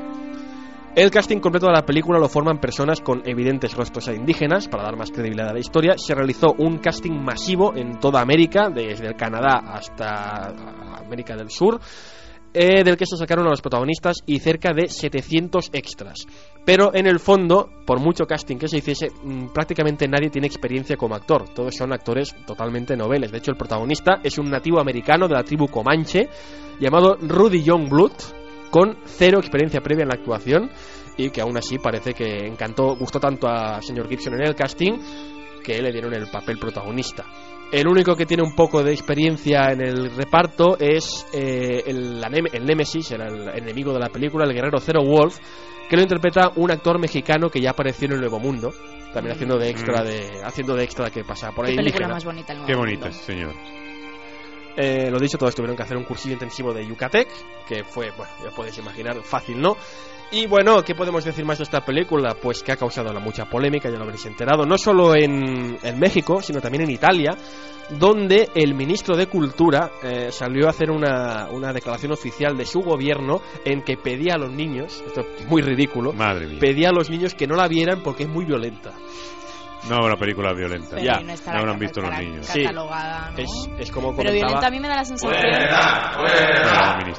El casting completo de la película lo forman personas con evidentes rostros indígenas para dar más credibilidad a la historia. Se realizó un casting masivo en toda América, desde el Canadá hasta América del Sur, eh, del que se sacaron a los protagonistas y cerca de 700 extras. Pero en el fondo, por mucho casting que se hiciese, mm, prácticamente nadie tiene experiencia como actor. Todos son actores totalmente noveles. De hecho, el protagonista es un nativo americano de la tribu Comanche llamado Rudy Youngblood, con cero experiencia previa en la actuación y que aún así parece que encantó, gustó tanto a señor Gibson en el casting que le dieron el papel protagonista. El único que tiene un poco de experiencia en el reparto es eh, el, el Némesis, era el enemigo de la película, el guerrero Zero Wolf, que lo interpreta un actor mexicano que ya apareció en el Nuevo Mundo, también haciendo de extra Mm. de haciendo de extra que pasa por Qué ahí. película indígena. más bonita el Qué Nuevo bonita, Mundo. sí, señor. Eh, lo dicho, todos tuvieron que hacer un cursillo intensivo de Yucatec, que fue, bueno, ya podéis imaginar, fácil, ¿no? Y bueno, ¿qué podemos decir más de esta película? Pues que ha causado la mucha polémica, ya lo habréis enterado, no solo en, en México, sino también en Italia, donde el ministro de Cultura eh, salió a hacer una, una declaración oficial de su gobierno en que pedía a los niños, esto es muy ridículo, Madre mía. pedía a los niños que no la vieran porque es muy violenta. No, una película violenta. Pero Ya, no, habrán visto los niños. Sí. Catalogada, ¿no? Es, es como Pero violenta a mí me da la sensación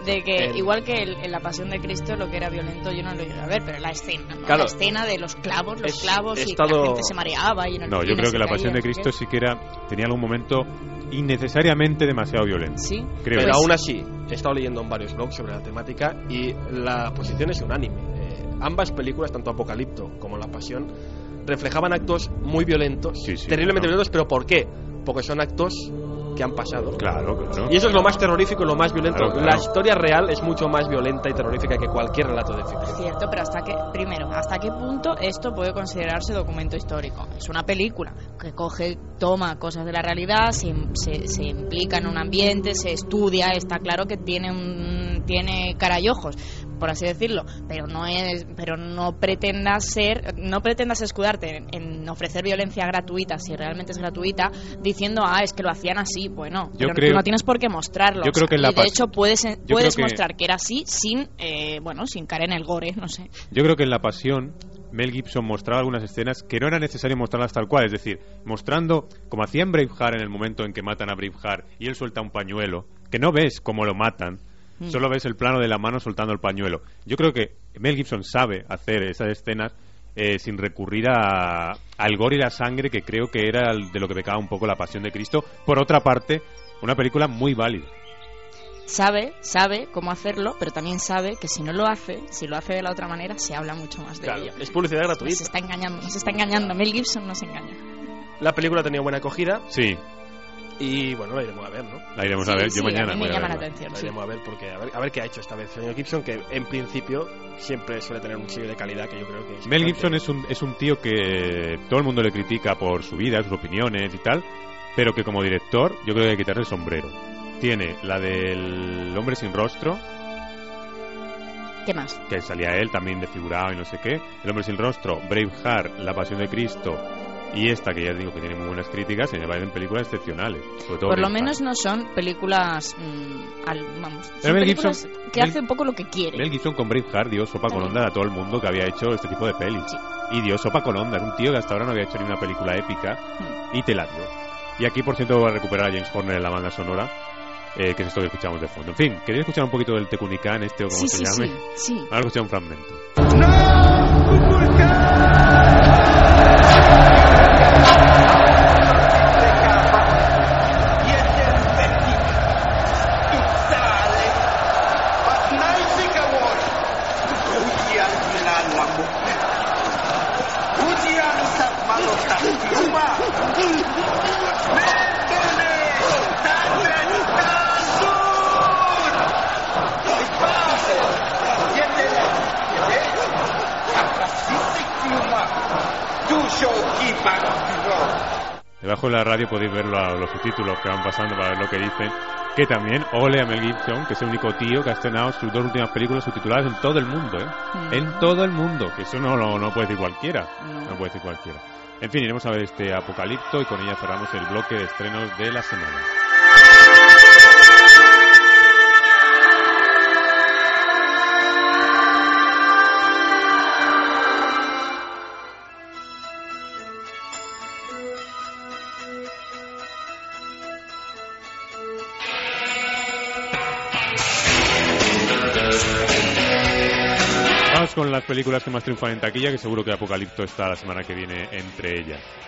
de que El- igual que el- en la Pasión de Cristo lo que era violento yo no lo llegué a ver, pero la escena, ¿no? Claro. La escena de los clavos, los Es- clavos he y que estado- la gente se mareaba y No, yo creo que la caía, Pasión de Cristo sí que era tenía algún momento innecesariamente demasiado violento. Sí. Creo. Pero Pues- aún así, he estado leyendo en varios blogs sobre la temática y la posición es unánime. Eh, ambas películas, tanto Apocalipto como La Pasión, reflejaban actos muy violentos, Sí, sí, terriblemente violentos, pero ¿por qué? Porque son actos que han pasado. Claro, claro. Y eso es lo más terrorífico y lo más violento. Claro, claro. La historia real es mucho más violenta y terrorífica que cualquier relato de ficción. Cierto, pero hasta qué, primero, ¿hasta qué punto esto puede considerarse documento histórico? Es una película que coge, toma cosas de la realidad, se, se, se implica en un ambiente, se estudia, está claro que tiene un, tiene cara y ojos, por así decirlo, pero no es, pero no pretendas ser, no pretendas escudarte en, en ofrecer violencia gratuita, si realmente es gratuita, diciendo ah es que lo hacían así, bueno, Yo pero creo- tú no tienes por qué mostrarlo. yo creo que en la y de hecho puedes, puedes que- mostrar que era así sin, eh, bueno, sin caer en el gore, no sé. Yo creo que en La Pasión Mel Gibson mostraba algunas escenas que no era necesario mostrarlas tal cual, es decir, mostrando como hacía en Braveheart en el momento en que matan a Braveheart y él suelta un pañuelo, que no ves cómo lo matan, Mm. solo ves el plano de la mano soltando el pañuelo. Yo creo que Mel Gibson sabe hacer esas escenas eh, sin recurrir a, al gore y la sangre que creo que era el- de lo que pecaba un poco la Pasión de Cristo. Por otra parte, una película muy válida. sabe, sabe cómo hacerlo, pero también sabe que si no lo hace, si lo hace de la otra manera, se habla mucho más de Claro, ello. es publicidad Nos gratuita. está engañando, nos está engañando. Mel Gibson nos engaña. La película ha tenido buena acogida Sí, y bueno, la iremos a ver, ¿no? la iremos Sí, a ver. sí, Yo mañana a mí me voy a llama la atención. La sí. iremos a ver porque a ver, a ver qué ha hecho esta vez el señor Gibson, que en principio siempre suele tener un sello de calidad que yo creo que es Mel Gibson es un, es un tío que todo el mundo le critica por su vida, sus opiniones y tal, pero que como director yo creo que hay que quitarle el sombrero. Tiene la del hombre sin rostro, ¿Qué más? que salía él también desfigurado y no sé qué. El hombre sin rostro, Braveheart, La pasión de Cristo y esta que ya digo que tiene muy buenas críticas, se me parecen películas excepcionales. Sobre todo Por lo menos no son películas, mm, al- vamos, son Mel películas Gibson- que Mel- hace un poco lo que quiere. Mel Gibson con Braveheart dio sopa con onda a todo el mundo que había hecho este tipo de pelis. Sí. Y dio sopa con onda. Era un tío que hasta ahora no había hecho ni una película épica Hmm. y te la dio. Y aquí, por cierto, va a recuperar a James Horner en la banda sonora, eh, que es esto que escuchamos de fondo. En fin, quería escuchar un poquito del Tecunicán, este o como Sí, se sí, llame. sí, sí. Vamos a escuchar un fragmento. Debajo la radio podéis ver lo- los subtítulos que van pasando para ver lo que dicen. Que también, ole a Mel Gibson, que es el único tío que ha estrenado sus dos últimas películas subtituladas en todo el mundo, ¿eh? Mm. En todo el mundo, que eso no lo no puede decir cualquiera. No puede decir cualquiera. En fin, iremos a ver este Apocalipto y con ella cerramos el bloque de estrenos de la semana. Las películas que más triunfan en taquilla, que seguro que Apocalipto está la semana que viene entre ellas.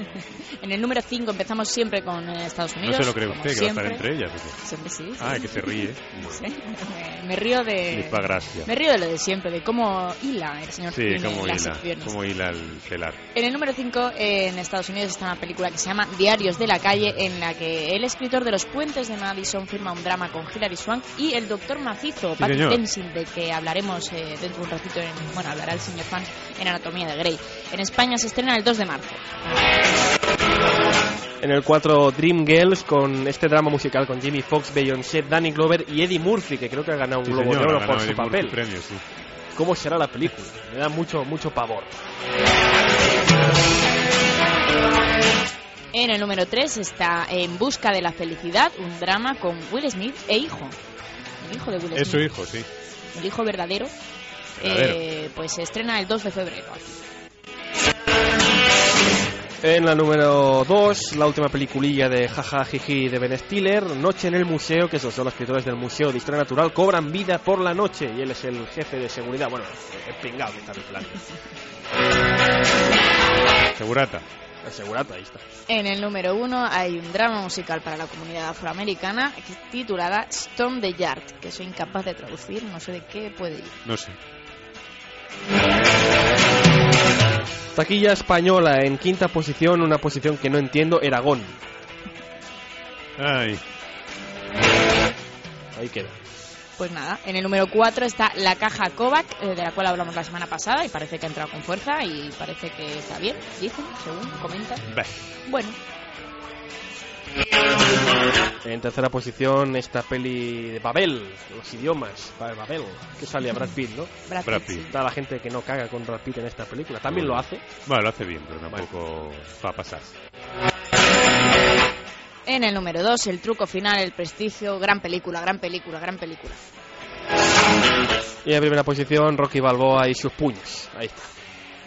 En el número 5 empezamos siempre con eh, Estados No Unidos. se lo cree usted que va a estar siempre. entre ellas. Siempre sí. sí. Ah, que se ríe. Sí, Me, me río de. Gracia. Me río de lo de siempre, de cómo hila el señor Sí, las hila, como hila el telar. En el número 5, en Estados Unidos, está una película que se llama Diarios de la Calle, en la que el escritor de Los Puentes de Madison firma un drama con Hilary Swank y el doctor macizo, Patty señor. Dempsey, de que hablaremos eh, dentro de un ratito, en, bueno, hablará el señor Fan en Anatomía de Grey. En España se estrena el 2 de marzo. En el 4, Dream Girls, con este drama musical con Jimmy Fox, Beyoncé, Danny Glover y Eddie Murphy, que creo que ha ganado un Sí, Globo de Oro por su Eddie papel. premio, sí. ¿Cómo será la película? Me da mucho, mucho pavor. En el número 3 está En Busca de la Felicidad, un drama con Will Smith e hijo. El hijo de Will Es su Smith. hijo, sí. El hijo verdadero. Verdadero. Eh, pues se estrena el 2 de febrero. En la número 2, la última peliculilla de Jaja Jiji de Ben Stiller, Noche en el Museo, que esos son los escritores del Museo de Historia Natural, cobran vida por la noche y él es el jefe de seguridad. Bueno, el pringado que está vigilando. Segurata. El segurata, ahí está. En el número 1 hay un drama musical para la comunidad afroamericana es titulada Stone the Yard, que soy incapaz de traducir, no sé de qué puede ir. No sé. Taquilla española en quinta posición, una posición que no entiendo, Eragón. Ay, Ahí queda. Pues nada, en el número 4 está la caja Kovac, eh, de la cual hablamos la semana pasada y parece que ha entrado con fuerza y parece que está bien, dicen, según comentan. bah. Bueno, En tercera posición, esta peli de Babel, los idiomas, Ba- Babel, que sale a Brad Pitt, ¿no? Brad Brad Pitt. Está la gente que no caga con Brad Pitt en esta película. También lo hace. Bueno, lo hace bien, pero tampoco va a pasar. En el número 2, el truco final, el prestigio, gran película, gran película, gran película. Y en primera posición, Rocky Balboa y sus puños. Ahí está.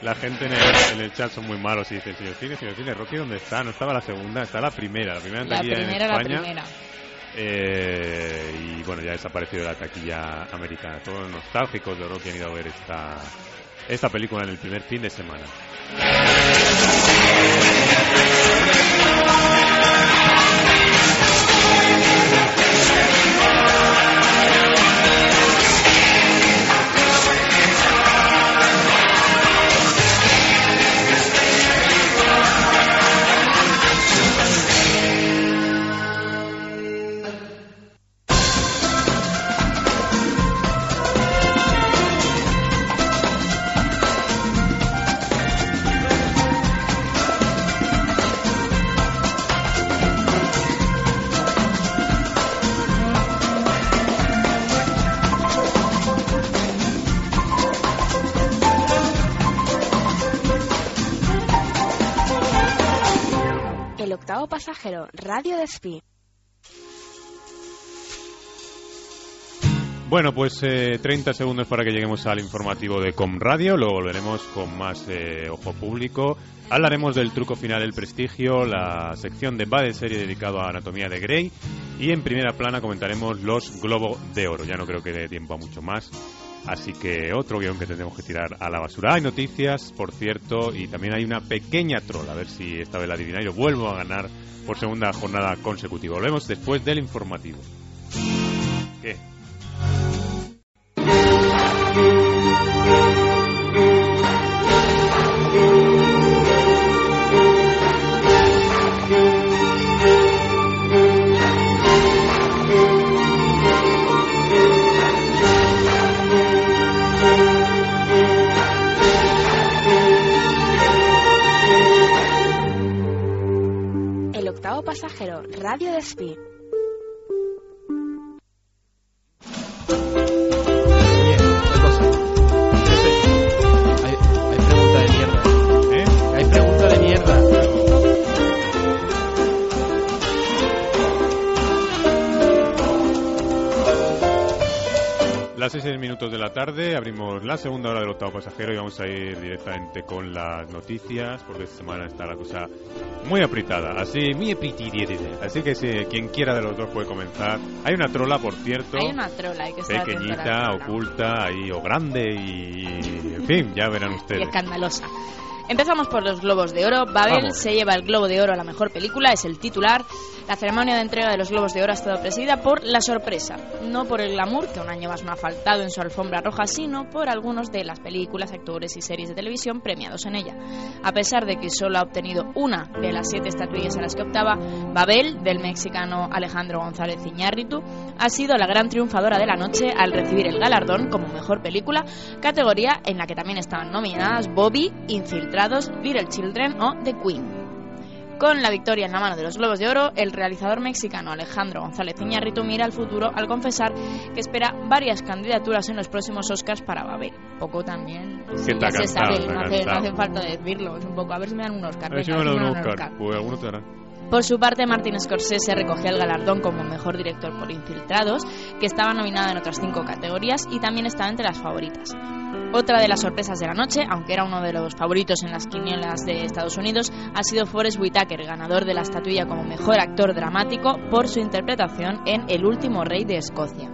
La gente en el, en el chat son muy malos y dicen, señor cine, señor cine, Rocky, ¿dónde está? No estaba la segunda, está la primera. La primera La taquilla en primera, la España. primera. Eh, y bueno, ya ha desaparecido de la taquilla americana. Todos los nostálgicos de Rocky han ido a ver esta, esta película en el primer fin de semana. Pasajero, Radio Despí. Bueno, pues eh, 30 segundos para que lleguemos al informativo de Com Radio. Luego volveremos con más eh, ojo público. Hablaremos del truco final del prestigio, la sección de Va de serie dedicado a Anatomía de Grey. Y en primera plana comentaremos los Globo de Oro. Ya no creo que dé tiempo a mucho más. Así que otro guion que tendremos que tirar a la basura. Hay noticias, por cierto, y también hay una pequeña troll. A ver si esta vez la adivináis. Yo vuelvo a ganar por segunda jornada consecutiva. Volvemos después del informativo. Pasajero, Radio Despí. Las 6 minutos de la tarde abrimos la segunda hora del octavo pasajero y vamos a ir directamente con las noticias porque esta semana está la cosa muy apretada, así muy. Así que si quien quiera de los dos puede comenzar. Hay una trola, por cierto, Hay una trola, hay que pequeñita, oculta, ahí o grande y, en fin, ya verán y ustedes. escandalosa. Empezamos por los Globos de Oro. Babel Vamos. se lleva el Globo de Oro a la mejor película, es el titular. La ceremonia de entrega de los Globos de Oro ha estado presidida por la sorpresa, no por el glamour, que un año más no ha faltado en su alfombra roja, sino por algunos de las películas, actores y series de televisión premiados en ella. A pesar de que solo ha obtenido una de las siete estatuillas a las que optaba, Babel, del mexicano Alejandro González Iñárritu, ha sido la gran triunfadora de la noche al recibir el galardón como mejor película, categoría en la que también estaban nominadas Bobby, Infiltrados, Little Children o The Queen. Con la victoria en la mano de los Globos de Oro, el realizador mexicano Alejandro González Iñárritu mira al futuro al confesar que espera varias candidaturas en los próximos Oscars para Babel. Poco también, sí, ya se sabe, está no hace, no hace falta decirlo, es un poco, a ver si me dan un Oscar. A ver si me dan un Oscar. Pues alguno te darán. Por su parte, Martin Scorsese recogía el galardón como mejor director por Infiltrados, que estaba nominado en otras cinco categorías y también estaba entre las favoritas. Otra de las sorpresas de la noche, aunque era uno de los favoritos en las quinielas de Estados Unidos, ha sido Forrest Whitaker, ganador de la estatuilla como mejor actor dramático por su interpretación en El último rey de Escocia.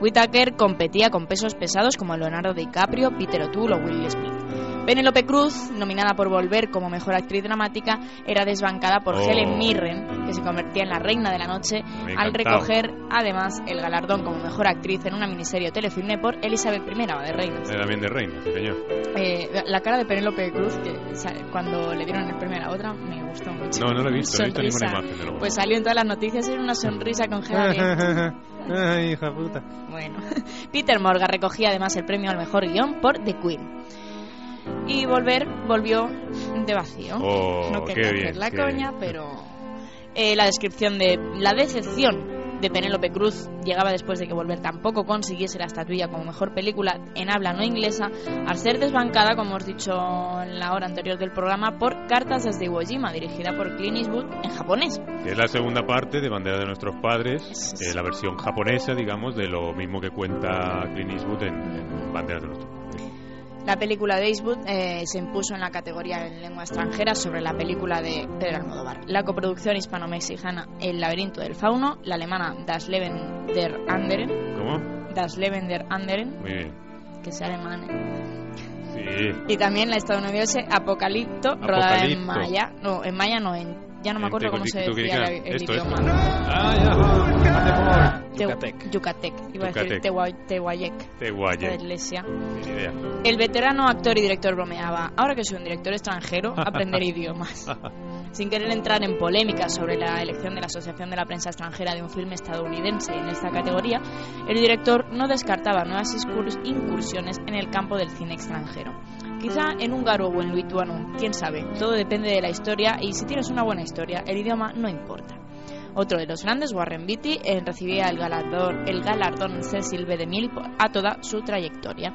Whitaker competía con pesos pesados como Leonardo DiCaprio, Peter O'Toole o Will Smith. Penélope Cruz, nominada por Volver como mejor actriz dramática, era desbancada por Oh. Helen Mirren, que se convertía en la reina de la noche, Me al recoger además el galardón como mejor actriz en una miniserie o telefilme por Elizabeth I de Reinas. Era también de reina, sí, señor. Eh, la cara de Penélope Cruz, que o sea, cuando le dieron el premio a la otra, me gustó mucho. No, no lo he visto, no he visto ninguna imagen de lo Pues salió en todas las noticias, era una sonrisa congelada. Ay, hija puta. Bueno, Peter Morgan recogía además el premio al mejor guion por The Queen. Y volver volvió de vacío. Oh, no quería bien, hacer la coña, pero eh, la descripción de la decepción de Penélope Cruz llegaba después de que Volver tampoco consiguiese la estatuilla como mejor película en habla no inglesa, al ser desbancada, como hemos dicho en la hora anterior del programa, por Cartas desde Iwo Jima, dirigida por Clint Eastwood en japonés. Es la segunda parte de Bandera de nuestros padres, Es- eh, la versión japonesa, digamos, de lo mismo que cuenta Clint Eastwood en, en Bandera de nuestros padres. La película de Eastwood eh, se impuso en la categoría en lengua extranjera sobre la película de Pedro Almodóvar. La coproducción hispano-mexicana El laberinto del fauno, la alemana Das Leben der Anderen, ¿Cómo? Das Leben der Anderen, Muy bien. que es alemán, ¿eh? Sí. y también la estadounidense Apocalipto, rodada en Apocalipto. maya, no, en maya no, en, ya no me acuerdo cómo se decía ¿qué el, el Esto, idioma. esto. Ah, ya. Yucatec. Yucatec, iba a decir Tehuayec, por- de Tehuaye. iglesia. Ni idea. El veterano actor y director bromeaba, ahora que soy un director extranjero, aprender idiomas. Sin querer entrar en polémica sobre la elección de la Asociación de la Prensa Extranjera de un filme estadounidense en esta categoría, el director no descartaba nuevas incurs- incursiones en el campo del cine extranjero. Quizá en húngaro o en lituano, quién sabe, todo depende de la historia y si tienes una buena historia, el idioma no importa. Otro de los grandes, Warren Beatty, recibía el galardón, el galardón Cecil B. DeMille a toda su trayectoria.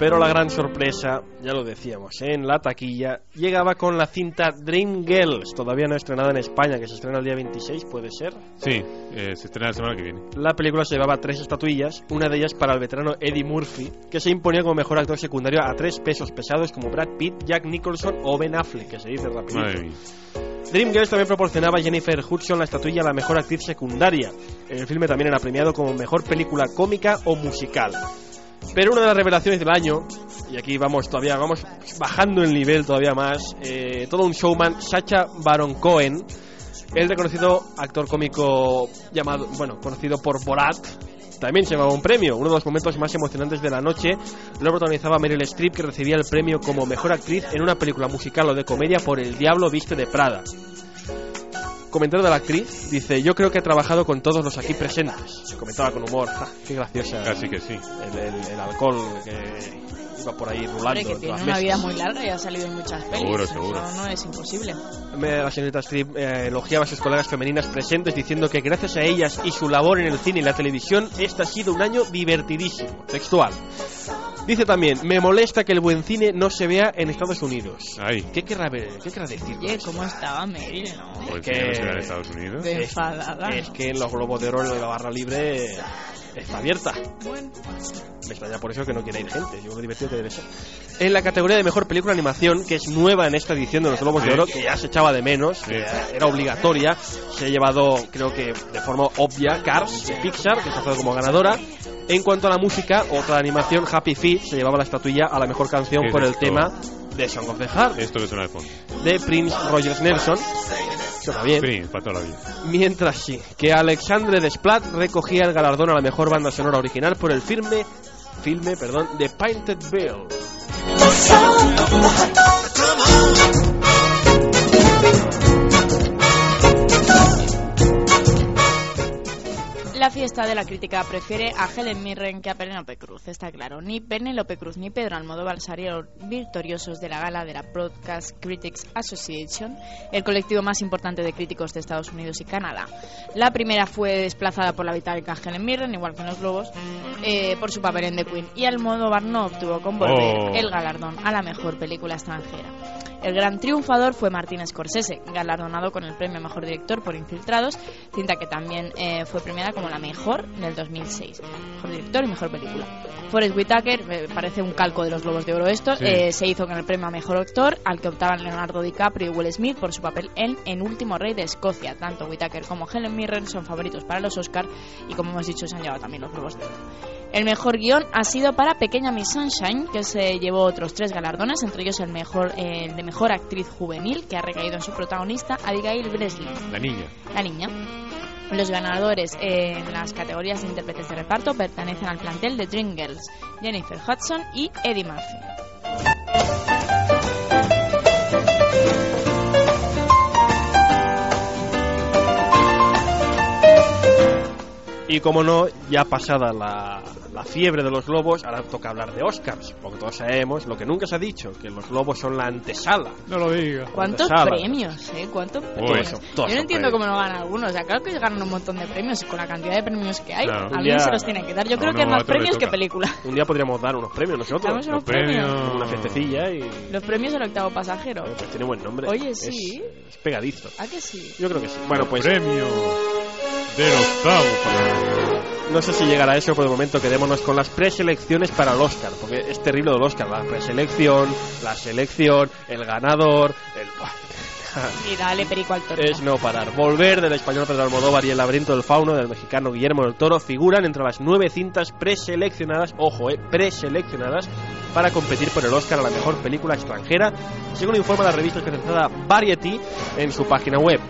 Pero la gran sorpresa, ya lo decíamos, ¿eh? en la taquilla, llegaba con la cinta Dream Girls, todavía no estrenada en España, que se estrena el día 26, puede ser. Sí, eh, se estrena la semana que viene. La película se llevaba tres estatuillas, una de ellas para el veterano Eddie Murphy, que se imponía como mejor actor secundario a tres pesos pesados como Brad Pitt, Jack Nicholson o Ben Affleck, que se dice mía. Dreamgirls también proporcionaba a Jennifer Hudson la estatuilla a la mejor actriz secundaria. El filme también era premiado como mejor película cómica o musical. Pero una de las revelaciones del año, y aquí vamos todavía, vamos bajando el nivel todavía más, eh, todo un showman, Sacha Baron Cohen, el reconocido actor cómico llamado, bueno, conocido por Borat, también se llevaba un premio. Uno de los momentos más emocionantes de la noche lo protagonizaba Meryl Streep, que recibía el premio como mejor actriz en una película musical o de comedia por El Diablo Viste de Prada. Comentario de la actriz, dice, yo creo que he trabajado con todos los aquí presentes. Comentaba con humor, "Ja, qué graciosa. Casi que sí. El, el- el alcohol que iba por ahí rulando. Hombre, que tiene una vida muy larga y ha salido en muchas pelis. Seguro, seguro. no es imposible. La señorita Strip eh, elogiaba a sus colegas femeninas presentes diciendo que gracias a ellas y su labor en el cine y la televisión, este ha sido un año divertidísimo. Textual. Dice también, me molesta que el buen cine no se vea en Estados Unidos. Ay, ¿Qué querrá, qué querrá decir? Oye? ¿cómo estaba Meryl? No? que- que no se da en Estados Unidos. Es-. Es que en los globos de oro la barra libre está abierta. Me extraña por eso que no quiere ir gente. Yo lo divertido que debe ser. En la categoría de mejor película de animación, que es nueva en esta edición de los Globos de. Oro, que ya se echaba de menos, que era obligatoria, se ha llevado, creo que de forma obvia, Cars de Pixar, que se ha estado como ganadora. En cuanto a la música, otra animación, Happy Feet, se llevaba la estatuilla a la mejor canción ¿Qué es por el tema de Song of the Heart, Esto que suena de fondo. de Prince Rogers Nelson. Suena bien. Prince, para toda la vida. Mientras sí, que Alexandre Desplat recogía el galardón a la mejor banda sonora original por el filme, filme, perdón, de Painted Veil. La fiesta de la crítica prefiere a Helen Mirren que a Penélope Cruz, está claro. Ni Penélope Cruz ni Pedro Almodóvar salieron victoriosos de la gala de la Broadcast Critics Association, el colectivo más importante de críticos de Estados Unidos y Canadá. La primera fue desplazada por la británica Helen Mirren, igual que en los Globos, eh, por su papel en The Queen. Y Almodóvar no obtuvo con Volver Oh. el galardón a la mejor película extranjera. El gran triunfador fue Martin Scorsese, galardonado con el premio a Mejor Director por Infiltrados, cinta que también eh, fue premiada como la mejor en el 2006. Mejor Director y Mejor Película. Forrest Whitaker, parece un calco de los Globos de Oro esto, Sí. eh, se hizo con el premio a Mejor Actor, al que optaban Leonardo DiCaprio y Will Smith por su papel en En Último Rey de Escocia. Tanto Whitaker como Helen Mirren son favoritos para los Oscar y como hemos dicho se han llevado también los Globos de Oro. El mejor guion ha sido para Pequeña Miss Sunshine, que se llevó otros tres galardones, entre ellos el mejor el de mejor actriz juvenil, que ha recaído en su protagonista, Abigail Breslin, La niña. la niña. Los ganadores en las categorías de intérpretes de reparto pertenecen al plantel de Dreamgirls, Jennifer Hudson y Eddie Murphy. Y como no, ya pasada la, la fiebre de los globos, ahora toca hablar de Oscars, porque todos sabemos lo que nunca se ha dicho, que los globos son la antesala. No lo diga. ¿Cuántos Sala. premios, eh? ¿Cuántos Uy, premios? eso, Yo no entiendo premios. cómo no ganan algunos. O sea, claro que ganan un montón de premios y con la cantidad de premios que hay, Claro. alguien Ya. se los tiene que dar. Yo A creo uno que es u más premios que toca. película. Un día podríamos dar unos premios nosotros. Los unos premios. premios. Una fiestecilla y... Los premios del octavo pasajero. Pues tiene buen nombre. Oye, Es- sí. Es, pegadizo. ¿A que sí? Yo creo que sí. Bueno, pues Premio del octavo. pasajero. No sé si llegará a eso por el momento. Quedémonos con las preselecciones para el Oscar, porque es terrible del Oscar. La preselección, la selección, el ganador, el... Y dale perico al toro. Es no parar. Volver del español Pedro Almodóvar y El laberinto del fauno del mexicano Guillermo del Toro figuran entre las nueve cintas preseleccionadas, ojo, eh, preseleccionadas para competir por el Oscar a la mejor película extranjera, según informa la revista especializada Variety en su página web.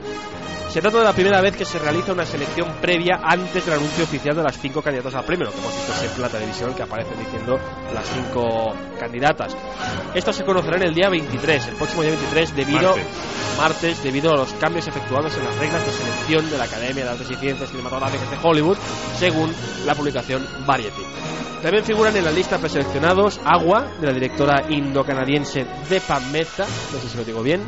Se trata de la primera vez que se realiza una selección previa antes del anuncio oficial de las cinco candidatas al premio, lo que hemos visto siempre en la televisión, que aparecen diciendo las cinco candidatas. Estas se conocerán el día 23, el próximo día 23, debido Martes. martes debido a los cambios efectuados en las reglas de selección de la Academia de Artes y Ciencias Cinematográficas de Hollywood, según la publicación Variety. También figuran en la lista preseleccionados Agua, de la directora indo-canadiense Deepa Mehta, no sé si lo digo bien,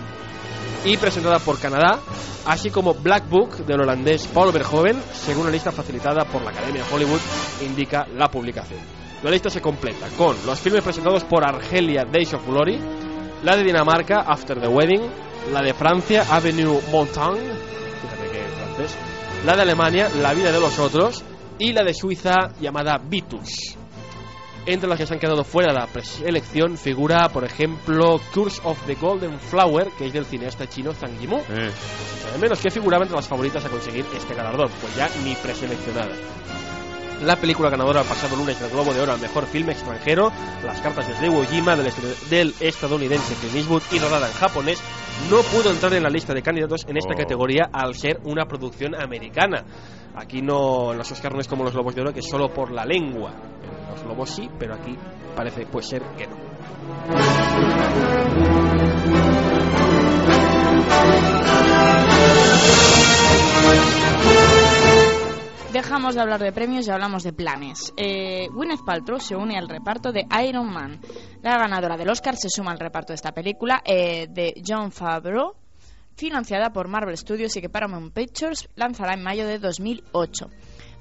y presentada por Canadá, así como Black Book del holandés Paul Verhoeven, según la lista facilitada por la Academia de Hollywood, indica la publicación. La lista se completa con los filmes presentados por Argelia Days of Glory, la de Dinamarca After the Wedding, la de Francia Avenue francés, la de Alemania La vida de los otros y la de Suiza llamada Vitus. Entre las que se han quedado fuera de la preselección figura, por ejemplo, Curse of the Golden Flower, que es del cineasta chino Zhang Yimou. Eh, Al menos que figuraba entre las favoritas a conseguir este galardón, pues ya ni preseleccionada. La película ganadora el pasado lunes del Globo de Oro al mejor filme extranjero, Las cartas de Iwo Jima del, est- del estadounidense Clint Eastwood y rodada en japonés, no pudo entrar en la lista de candidatos en esta Oh. categoría al ser una producción americana. Aquí no, los Oscars no es como los Globos de Oro, que es solo por la lengua. En los Globos sí, pero aquí parece pues ser que no. Dejamos de hablar de premios y hablamos de planes. Eh, Gwyneth Paltrow se une al reparto de Iron Man. La ganadora del Oscar se suma al reparto de esta película eh, de John Favreau, financiada por Marvel Studios y que Paramount Pictures lanzará en mayo de 2008.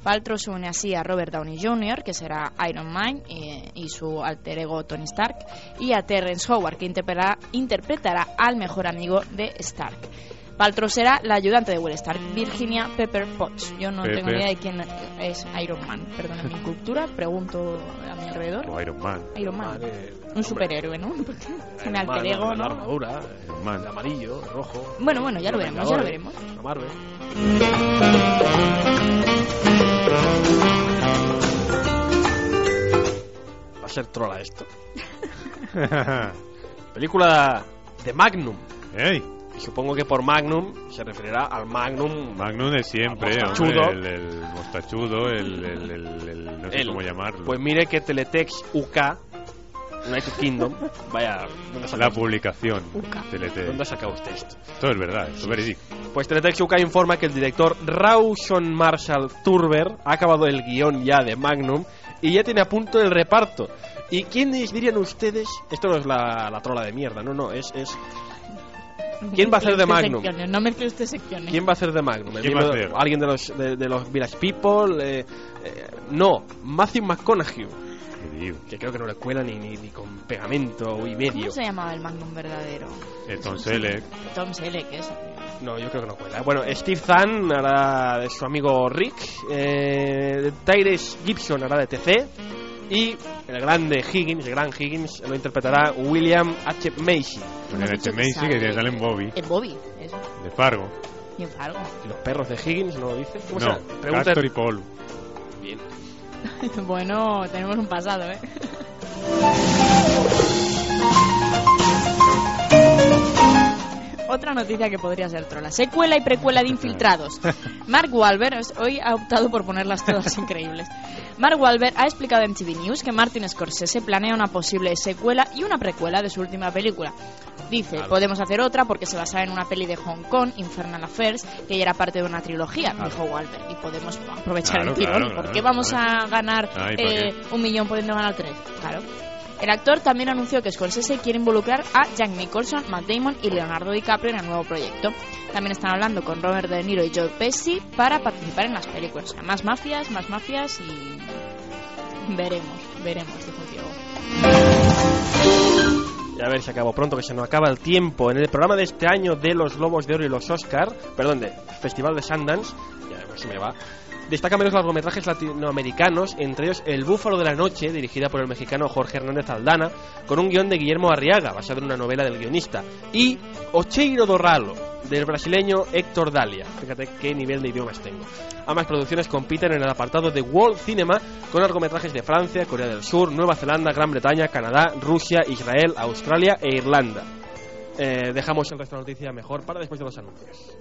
Paltrow se une así a Robert Downey Jr., que será Iron Man eh, y su alter ego Tony Stark, y a Terrence Howard, que interpretará, interpretará al mejor amigo de Stark. Paltrow será la ayudante de Will Stark, Virginia Pepper Potts. Yo no tengo ni idea de quién es Iron Man. Perdona mi cultura, pregunto a mi alrededor. o Iron Man. Iron Man. Un superhéroe, ¿no? Se me Iron Man, alter ego, la, la ¿no? armadura, Iron Man. el amarillo, el rojo. Bueno, bueno, ya lo veremos, ya lo veremos. la Marvel. Va a ser trola esto. Película de Magnum. ¡Ey! Supongo que por Magnum se referirá al Magnum. Magnum de siempre, hombre, mostachudo. el, el mostachudo, el, el, el- no sé El- cómo llamarlo. Pues mire que Teletext UK, United Kingdom, vaya, ¿dónde ha la publicación. Uca. TLT. ¿dónde ha sacado usted esto? Esto es verdad, esto es verídico. Pues Teletext UK informa que el director Rawson Marshall Turber ha acabado el guion ya de Magnum y ya tiene a punto el reparto. ¿Y quiénes dirían ustedes? Esto no es la, la trola de mierda, no, no, es, es ¿Quién va a hacer de Magnum? No mezcle usted secciones. ¿Quién va a hacer de Magnum? ¿El ¿Quién va a miembro- hacer? ¿Alguien de los, de, de los Village People? Eh, eh, no, Matthew McConaughey. Que creo que no le cuela ni, ni, ni con pegamento y medio. ¿Cómo se llamaba el Magnum verdadero? El Tom Selleck. Tom Selleck, eso. No, yo creo que no cuela. Bueno, Steve Zahn hará de su amigo Rick, eh, Tyrese Gibson hará de TC y el grande Higgins, el gran Higgins, lo interpretará William H. Macy. Dicho H. Macy que que sale- sale en Bobby, En Bobby, eso. de Fargo. Y en Fargo. ¿Y los perros de Higgins no lo dice? ¿Cómo No, se Pregunta... Castor y Paul. Bien. bueno, tenemos un pasado, ¿eh? Otra noticia que podría ser trola. Secuela y precuela de Infiltrados. Mark Wahlberg, hoy ha optado por ponerlas todas increíbles. Mark Wahlberg ha explicado en TV News que Martin Scorsese planea una posible secuela y una precuela de su última película. Dice, podemos hacer otra porque se basa en una peli de Hong Kong, Infernal Affairs, que ya era parte de una trilogía, dijo Wahlberg. Y podemos aprovechar Claro, el tirón. ¿Por qué vamos a ganar Ay, ¿por eh, un millón pudiendo ganar tres? Claro. El actor también anunció que Scorsese quiere involucrar a Jack Nicholson, Matt Damon y Leonardo DiCaprio en el nuevo proyecto. También están hablando con Robert De Niro y Joe Pesci para participar en las películas. Más mafias, más mafias y veremos, veremos, dijo Diego. Y a ver si acabo pronto, que se nos acaba el tiempo. En el programa de este año de los Globos de Oro y los Oscar, perdón, de Festival de Sundance, ya si me va, destacan varios largometrajes latinoamericanos, entre ellos El Búfalo de la Noche, dirigida por el mexicano Jorge Hernández Aldana, con un guion de Guillermo Arriaga, basado en una novela del guionista, y Ocheiro do Ralo, del brasileño Héctor Dalia. Fíjate qué nivel de idiomas tengo. Ambas producciones compiten en el apartado de World Cinema con largometrajes de Francia, Corea del Sur, Nueva Zelanda, Gran Bretaña, Canadá, Rusia, Israel, Australia e Irlanda. Eh, dejamos el resto de la noticia mejor para después de los anuncios.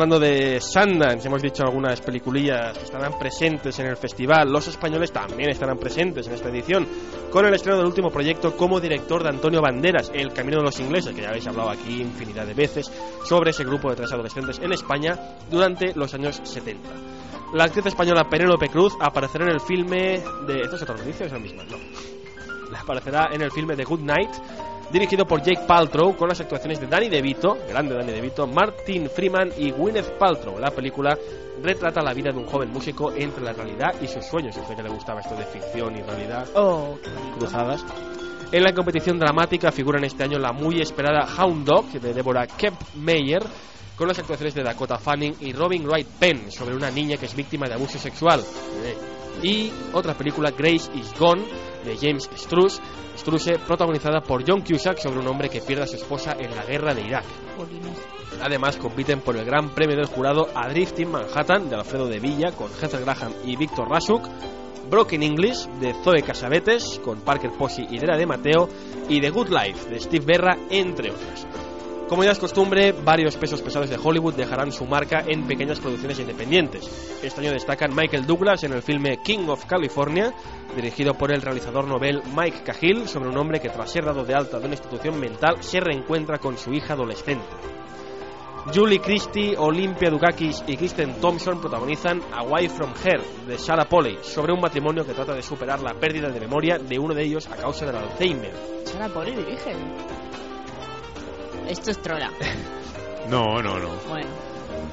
Hablando de Sundance, hemos dicho algunas peliculillas que estarán presentes en el festival. Los españoles también estarán presentes en esta edición, con el estreno del último proyecto como director de Antonio Banderas, El Camino de los Ingleses, que ya habéis hablado aquí infinidad de veces, sobre ese grupo de tres adolescentes en España durante los años 70. La actriz española Penélope Cruz aparecerá en el filme de... ¿Esto es otra noticia es la misma? No. Aparecerá en el filme The Good Night, dirigido por Jake Paltrow, con las actuaciones de Danny DeVito, grande Danny DeVito, Martin Freeman y Gwyneth Paltrow. La película retrata la vida de un joven músico entre la realidad y sus sueños. Usted que le gustaba esto de ficción y realidad Oh, cruzadas. En la competición dramática figuran este año la muy esperada Hound Dog de Deborah Kemp Meyer, con las actuaciones de Dakota Fanning y Robin Wright Penn sobre una niña que es víctima de abuso sexual. Eh. Y otra película, Grace is Gone, de James Struce, Struce, protagonizada por John Cusack sobre un hombre que pierde a su esposa en la guerra de Irak. Además, compiten por el Gran Premio del Jurado Adrift in Manhattan de Alfredo de Villa con Heather Graham y Víctor Rasuk, Broken English de Zoe Casabetes con Parker Posey y Dera de Mateo y The Good Life de Steve Berra, entre otras. Como ya es costumbre, varios pesos pesados de Hollywood dejarán su marca en pequeñas producciones independientes. Este año destacan Michael Douglas en el filme King of California, dirigido por el realizador novel Mike Cahill, sobre un hombre que tras ser dado de alta de una institución mental se reencuentra con su hija adolescente. Julie Christie, Olympia Dukakis y Kristen Thompson protagonizan Away from Her de Sarah Polley, sobre un matrimonio que trata de superar la pérdida de memoria de uno de ellos a causa del Alzheimer. Sara Poli dirige. Esto es trola. No, no, no. Bueno,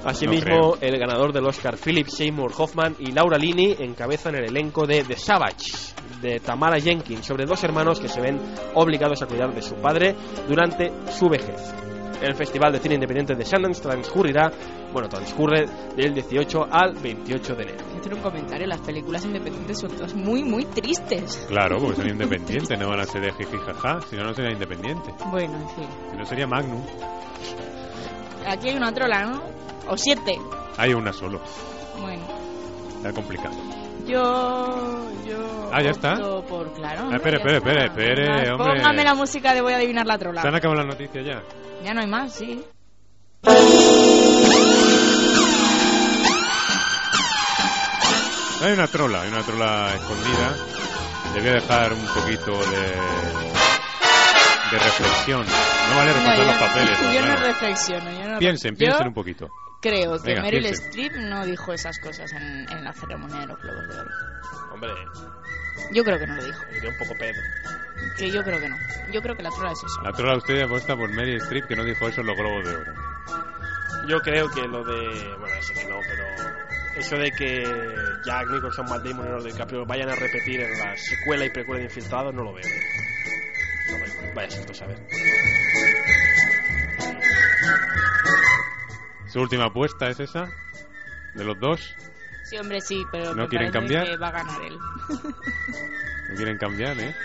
Asimismo, el ganador del Oscar Philip Seymour Hoffman y Laura Linney encabezan el elenco de The Savage de Tamara Jenkins sobre dos hermanos que se ven obligados a cuidar de su padre durante su vejez. El Festival de Cine Independiente de Sundance transcurrirá, bueno, transcurre del 18 al 28 de enero. voy a hacer un comentario. Las películas independientes son todas muy, muy tristes. Claro, porque son independientes, no van a ser de jiji jaja, si no, no sería independiente. Bueno, en fin. Si no sería Magnum. Aquí hay una trola, ¿no? O siete. Hay una solo. Bueno, Está complicado. Yo. yo Ah, ¿ya está? Por, claro. Ah, hombre, espere, espere, espere, hombre. Póngame la música de Voy a adivinar la trola. ¿Se han acabado las noticias ya? Ya no hay más, sí. Hay una trola, hay una trola escondida. Le voy a dejar un poquito de, de reflexión. No vale No, yo, los papeles. yo no claro. reflexiono. Yo no Piensen, yo piensen un poquito. Creo que Venga, Meryl. Streep no dijo esas cosas en, en la ceremonia de los Globos de Oro. Hombre, Yo creo que no lo dijo. iría un poco pedo. Que yo creo que no. Yo creo que la trola es eso. La trola usted apuesta por Mary Streep que no dijo eso en los globos de oro. Yo creo que lo de. Bueno, sé que no, pero. Eso de que Jack Nicholson, Matt Damon y Leonardo DiCaprio vayan a repetir en la secuela y precuela de Infiltrado, no lo veo. No vaya, vaya susto saber. ¿Su última apuesta es esa? ¿De los dos? Sí, hombre, sí, pero ¿No me quieren cambiar? que va a ganar él. ¿No quieren cambiar, eh?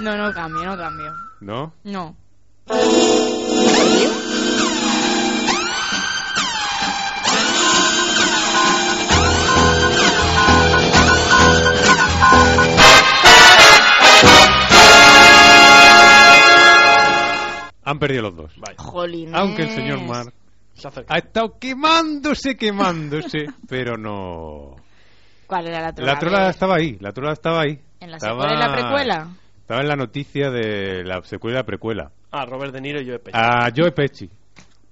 No, no cambio, no cambio. ¿No? No. Han perdido los dos. Vaya. Jolines. Aunque el señor Mark Se acerca. ha estado quemándose, quemándose, pero no... ¿Cuál era la trola? La trola estaba ahí, la trola estaba ahí. ¿En la Estaba- secuela y la precuela? Estaba en la noticia de la secuela y la precuela. Ah, Robert De Niro y yo de pecho. A Joe Pesci.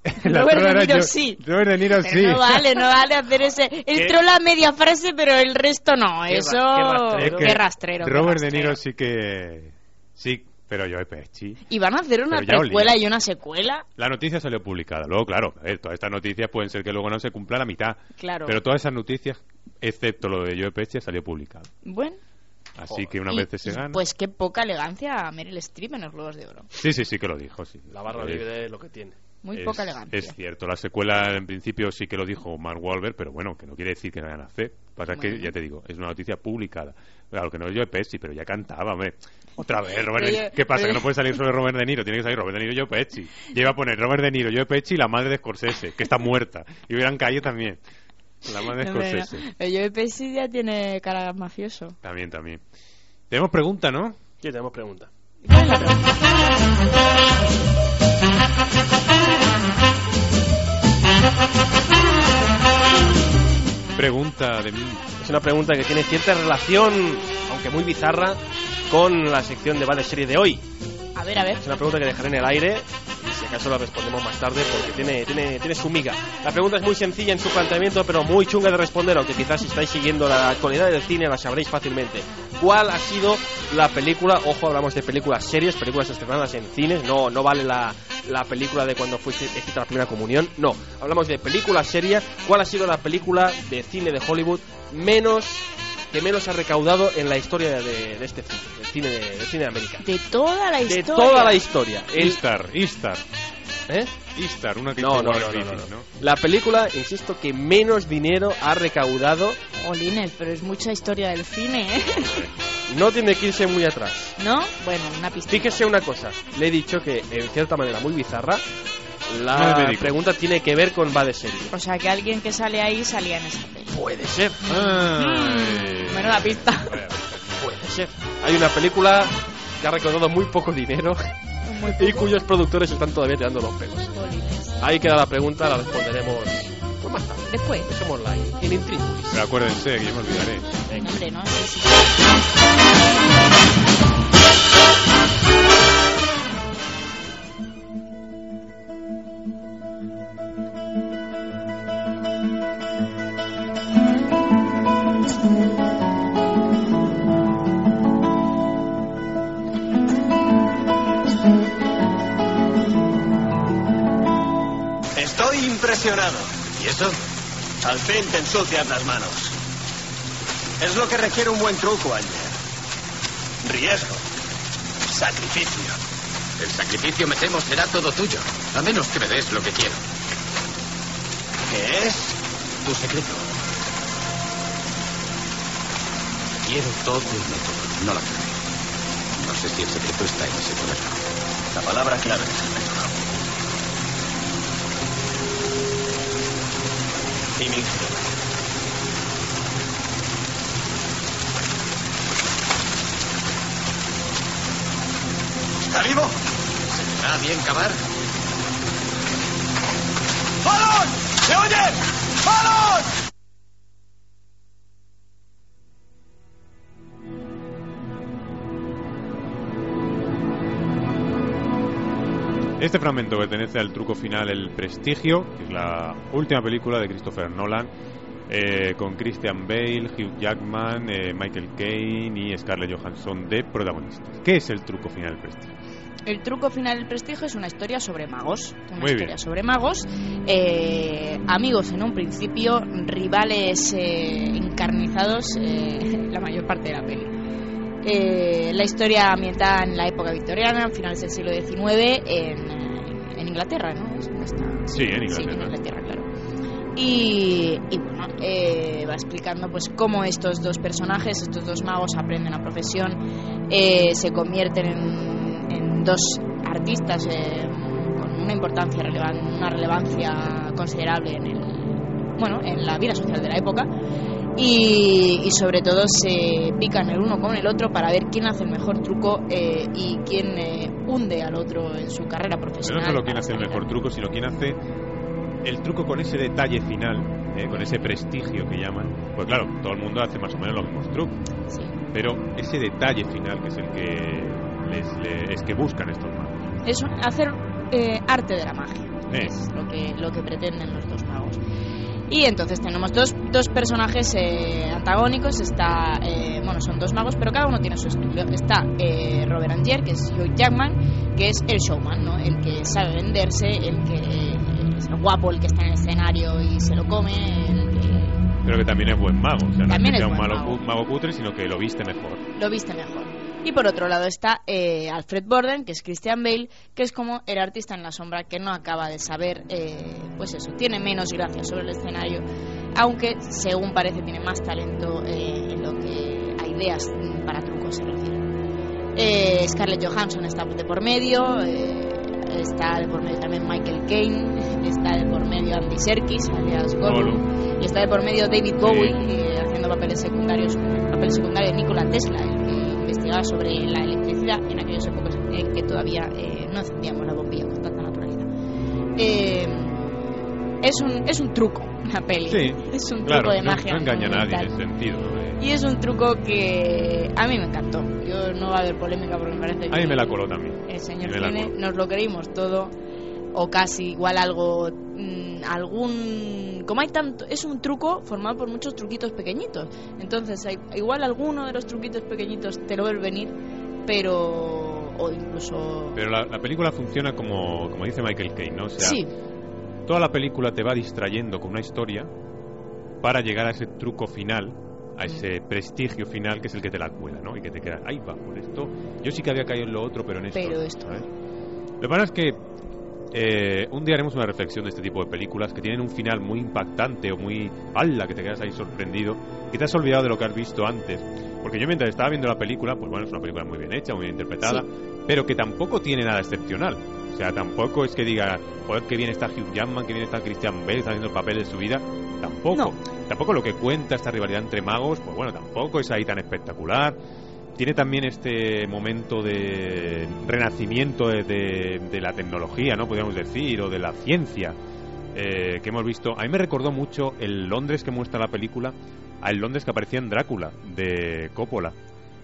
La Robert De Niro Joe- sí. Robert De Niro Pero sí. no vale, no vale hacer ese... El ¿Qué? trola media frase, pero el resto no. Qué Eso... ra- qué rastrero. Es que Qué rastrero. qué Robert De rastrero. Niro sí que... Sí, pero Joe Pesci. ¿Y van a hacer una precuela y una secuela? La noticia salió publicada. Luego, claro, a ver, todas estas noticias pueden ser que luego no se cumpla la mitad. Claro. Pero todas esas noticias, excepto lo de Joe Pesci, salió publicado. Bueno. Así que una vez se gana. Pues qué poca elegancia a Meryl Streep en los Globos de Oro. Sí, sí, sí que lo dijo, sí. La barra libre es lo que tiene. Muy es- poca elegancia. Es cierto, la secuela en principio sí que lo dijo Mark Wahlberg, pero bueno, que no quiere decir que no vayan a hacer. Pasa que, Bueno. ya te digo, es una noticia publicada. Claro, que no es Joe Pesci, pero ya cantaba, hombre. Otra vez, Robert De yo- ¿Qué pasa? Que no yo- puede salir solo Robert De Niro, tiene que salir Robert De Niro y Joe Pesci. Y iba a poner Robert De Niro, Joe Pesci y la madre de Scorsese, que está muerta. Y hubieran caído también. La madre de no. Scorsese. Pero Joe Pesci ya tiene cara mafioso. También, también. Tenemos pregunta, ¿no? Aquí tenemos pregunta. ¿Cuál es la pregunta? Pregunta de mí. Es una pregunta que tiene cierta relación, aunque muy bizarra, con la sección de Vale Serie de hoy. A ver, a ver. Es una pregunta que dejaré en el aire y si acaso la respondemos más tarde porque tiene, tiene, tiene su miga. La pregunta es muy sencilla en su planteamiento pero muy chunga de responder, aunque quizás si estáis siguiendo la actualidad del cine la sabréis fácilmente. ¿Cuál ha sido la película, ojo, hablamos de películas series, películas estrenadas en cines, no, no vale la, la película de cuando fuiste escrita la primera comunión, no, hablamos de película seria, ¿cuál ha sido la película de cine de Hollywood menos que menos ha recaudado en la historia de, de este cine, del cine de, del cine de América? De toda la De historia. toda la historia. El- Istar, Istar. ¿Eh? Istar, una que No, no, no, no, no. ¿no? La película, insisto, que menos dinero ha recaudado Jolines, pero es mucha historia del cine, ¿eh? no tiene que irse muy atrás. ¿No? Bueno, una pista. Fíjese una cosa, le he dicho que en cierta manera muy bizarra, la es pregunta tiene que ver con va de serie. O sea, que alguien que sale ahí salía en esa peli. Puede ser, Ay. Mm, menuda pista. puede ser. Hay una película que ha recaudado muy poco dinero Muy y cuyos productores están todavía tirando los pelos. Ahí queda la pregunta, la responderemos pues más tarde. Después. Dejémosla ahí, en Intríngulis. Pero acuérdense, que yo me olvidaré. Venga. Hombre, ¿no? Sí, sí. impresionado. ¿Y eso? Al fin te ensucias las manos. Es lo que requiere un buen truco, Ayer. Riesgo. Sacrificio. El sacrificio, me temo, será todo tuyo. A menos que me des lo que quiero. ¿Qué es? Tu secreto. Quiero todo el método, no la clave. No sé si el secreto está en ese cuaderno. La palabra clave es el método. Inicio. ¿Está vivo? ¿Está bien cavar? ¡Balón! ¿Se oye? ¡Balón! Este fragmento pertenece al truco final El Prestigio, que es la última película de Christopher Nolan, eh, con Christian Bale, Hugh Jackman, eh, Michael Caine y Scarlett Johansson de protagonistas. ¿Qué es el truco final del prestigio? El truco final del prestigio es una historia sobre magos. Una Muy historia bien. sobre magos. eh, amigos en un principio, rivales encarnizados la mayor parte de la peli. Eh, la historia ambientada en la época victoriana, finales del siglo XIX, en, en Inglaterra, ¿no? Es donde está. Sí, en Sí, en Inglaterra. Claro. Y, y bueno, eh, va explicando pues cómo estos dos personajes, estos dos magos aprenden la profesión, eh, se convierten en, en dos artistas eh, con una importancia relevan- una relevancia considerable en el bueno en la vida social de la época y, y sobre todo se pican el uno con el otro para ver quién hace el mejor truco eh, y quién eh, hunde al otro en su carrera Pero profesional. no solo quién hace el mejor truco, sino quién hace el truco con ese detalle final, eh, con ese prestigio que llaman. Pues claro, todo el mundo hace más o menos los mismos trucos, Sí. pero ese detalle final que es el que les, le- es que buscan estos magos. es hacer eh, arte de la magia Eh. es lo que lo que pretenden los dos magos y entonces tenemos dos, dos personajes eh, antagónicos está eh, bueno son dos magos pero cada uno tiene su estilo está eh, Robert Angier que es Hugh Jackman que es el showman ¿no? el que sabe venderse el que eh, es el guapo el que está en el escenario y se lo come el que Pero que también es buen mago, o sea, no es que sea un mago. mago cutre, sino que lo viste mejor. lo viste mejor. Y por otro lado está eh, Alfred Borden, que es Christian Bale, que es como el artista en la sombra que no acaba de saber, eh, pues eso, tiene menos gracia sobre el escenario, aunque según parece tiene más talento eh, en lo que a ideas para trucos se refiere. Eh, Scarlett Johansson está de por medio, está de por medio también Michael Caine, está de por medio Andy Serkis, alias Gollum, y está de por medio David Bowie haciendo papeles secundarios, el papel secundario de Nikola Tesla, investigaba sobre la electricidad en aquellos épocas en que todavía eh, no encendíamos la bombilla con tanta naturalidad. Eh, es un es un truco la peli, Sí, es un truco claro, de no, magia. no engaña a nadie en ese sentido. ¿no? Eh, Y es un truco que a mí me encantó. Yo no va a haber polémica porque me parece A que mí me la coló también. el señor Cine nos lo creímos todo o casi igual algo mm, algún como hay tanto es un truco formado por muchos truquitos pequeñitos entonces hay- igual alguno de los truquitos pequeñitos te lo ves venir pero o incluso Pero la, la película funciona como, como dice Michael Caine, ¿no? O sea, sí toda la película te va distrayendo con una historia para llegar a ese truco final, a ese prestigio final que es el que te la cuela, ¿no? Y que te queda, ahí va, por esto. Yo sí que había caído en lo otro, pero en esto. Pero no", esto ¿sabes? Lo que pasa es que eh, un día haremos una reflexión de este tipo de películas que tienen un final muy impactante o muy. ¡Hala! que te quedas ahí sorprendido, que te has olvidado de lo que has visto antes. Porque yo mientras estaba viendo la película, pues bueno, es una película muy bien hecha, muy bien interpretada, pero que tampoco tiene nada excepcional. O sea, tampoco es que diga, joder, que bien está Hugh Jackman, que bien está Christian Bale, está haciendo el papel de su vida. Tampoco. No. Tampoco lo que cuenta esta rivalidad entre magos, pues bueno, tampoco es ahí tan espectacular. Tiene también este momento de renacimiento de, de- de la tecnología, ¿no? Podríamos decir, o de la ciencia eh, que hemos visto. A mí me recordó mucho el Londres que muestra la película al Londres que aparecía en Drácula, de Coppola.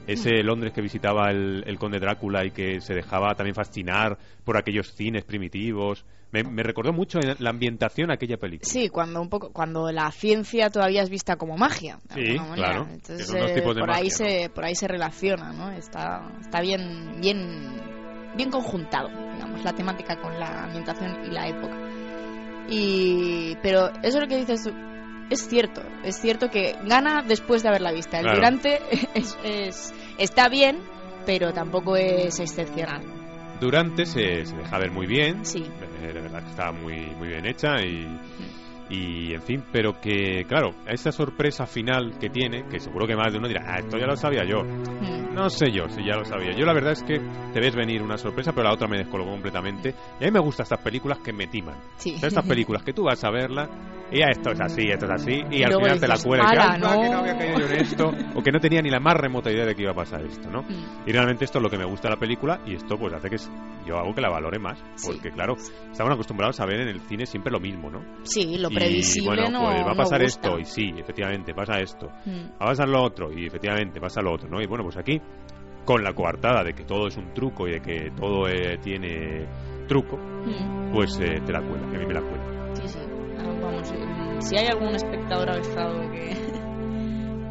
Ese Londres que visitaba el, el conde Drácula y que se dejaba también fascinar por aquellos cines primitivos. Me, me recordó mucho la ambientación a aquella película. sí cuando un poco cuando la ciencia todavía es vista como magia Sí, claro, entonces eh, por ahí se por ahí se relaciona no está está bien bien bien conjuntado digamos la temática con la ambientación y la época. Y pero eso es lo que dices tú es cierto es cierto que gana después de haberla vista. El Claro. durante es, es- está bien pero tampoco es excepcional Durante se, se deja ver muy bien, sí. Eh, de verdad que está muy, muy bien hecha y, y, en fin, pero que, claro, esa sorpresa final que tiene, que seguro que más de uno dirá, ah, esto ya lo sabía yo. Mm. No sé yo si ya lo sabía. Yo la verdad es que te ves venir una sorpresa, pero la otra me descolgó completamente. Y a mí me gustan estas películas que me timan. sí estas películas que tú vas a verla y ya esto es así, esto es así, y, Y al final te la cuela y "Ala, dices, "Anda, que no". no había caído en esto, o que no tenía ni la más remota idea de que iba a pasar esto, ¿no? Mm. Y realmente esto es lo que me gusta de la película y esto pues hace que yo hago que la valore más, Sí. porque claro, estamos acostumbrados a ver en el cine siempre lo mismo, ¿no? sí lo Y, bueno, no pues va a pasar esto y sí, efectivamente, pasa esto. Mm. Va a pasar lo otro y efectivamente pasa lo otro, ¿no? Y bueno, pues aquí con la coartada de que todo es un truco y de que todo eh, tiene truco, Mm, pues eh, te la cuela, que a mí me la cuela. Sí, sí. Ah, Vamos, eh, si hay algún espectador avestrado que,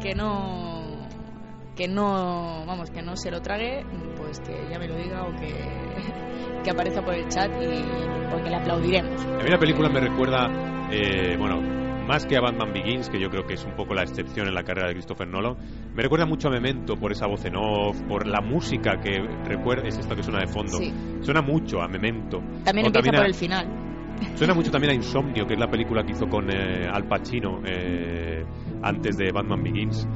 que no que no vamos que no se lo trague pues que ya me lo diga o que, que aparezca por el chat y porque le aplaudiremos A mí la película me recuerda, eh, bueno, más que a Batman Begins, que yo creo que es un poco la excepción en la carrera de Christopher Nolan, me recuerda mucho a Memento por esa voz en off, por la música que recuerda, es esto que suena de fondo. Sí. Suena mucho a Memento. también O empieza también por a- el final Suena mucho también a Insomnio, que es la película que hizo con eh, Al Pacino eh, antes de Batman Begins.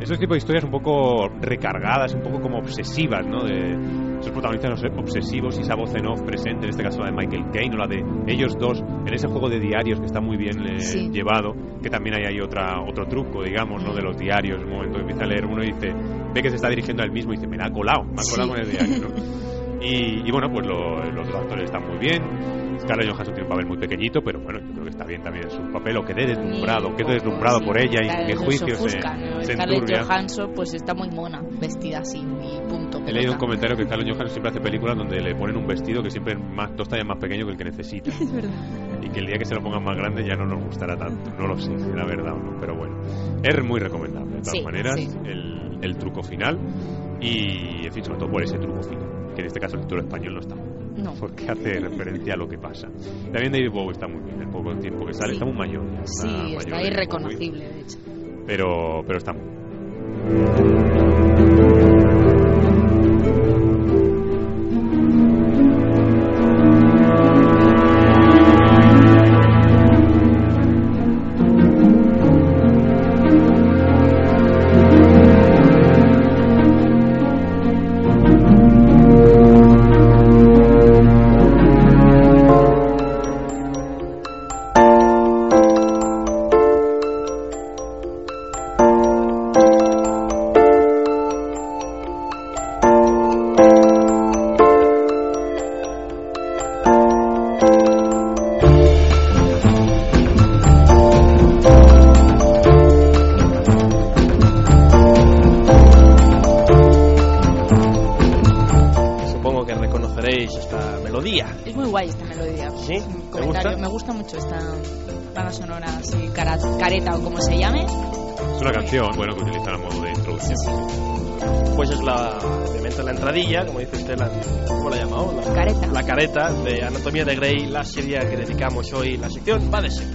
Esos tipos de historias un poco recargadas, un poco como obsesivas, ¿no? De esos protagonistas obsesivos y esa voz en off presente, en este caso la de Michael Caine o la de ellos dos, en ese juego de diarios que está muy bien eh, Sí. llevado, que también hay ahí otra, otro truco, digamos, ¿no? De los diarios, un momento que empieza a leer uno y dice, ve que se está dirigiendo a él mismo y dice, me la ha colado, me ha colado Sí. con el diario, ¿no? Y, y bueno, pues lo- los dos actores están muy bien. Scarlett Johansson tiene un papel muy pequeñito, pero bueno, yo creo que está bien también su papel, o quedé deslumbrado, quedé deslumbrado por ella y mi juicio se, ¿no? se Scarlett. Johansson pues está muy mona vestida así y punto He leído un comentario que Scarlett Johansson siempre hace películas donde le ponen un vestido que siempre es más, dos tallas más pequeño que el que necesita. es verdad Y que el día que se lo pongan más grande ya no nos gustará tanto. No lo sé, será verdad o no, pero bueno. Es muy recomendable, de todas Sí, maneras, sí. el, el truco final. Y, en fin, sobre todo por ese truco final. Que en este caso el título español no está. No Porque hace referencia a lo que pasa. También David Bowie está muy bien, el poco tiempo que sale. Sí. Está muy mayor. sí mayor está David Bowie, irreconocible de hecho Pero, pero está muy bien. Entradilla, como dice usted, la, ¿cómo la ha llamado? La, careta la careta de Anatomía de Grey, la serie que dedicamos hoy, la sección va de ser.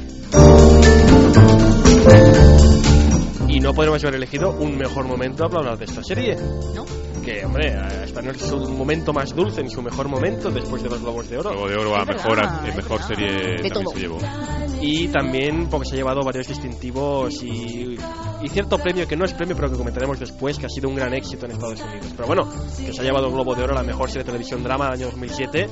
Y no podemos haber elegido un mejor momento para hablar de esta serie. ¿no? Que, hombre, está en su momento más dulce, en su mejor momento, después de los Globos de Oro. Luego de oro a mejor, es mejor serie De también todo. se llevó. Y también porque se ha llevado varios distintivos y, y cierto premio que no es premio, pero que comentaremos después, que ha sido un gran éxito en Estados Unidos. Pero bueno, que se ha llevado el Globo de Oro a la mejor serie de televisión drama del año 2007,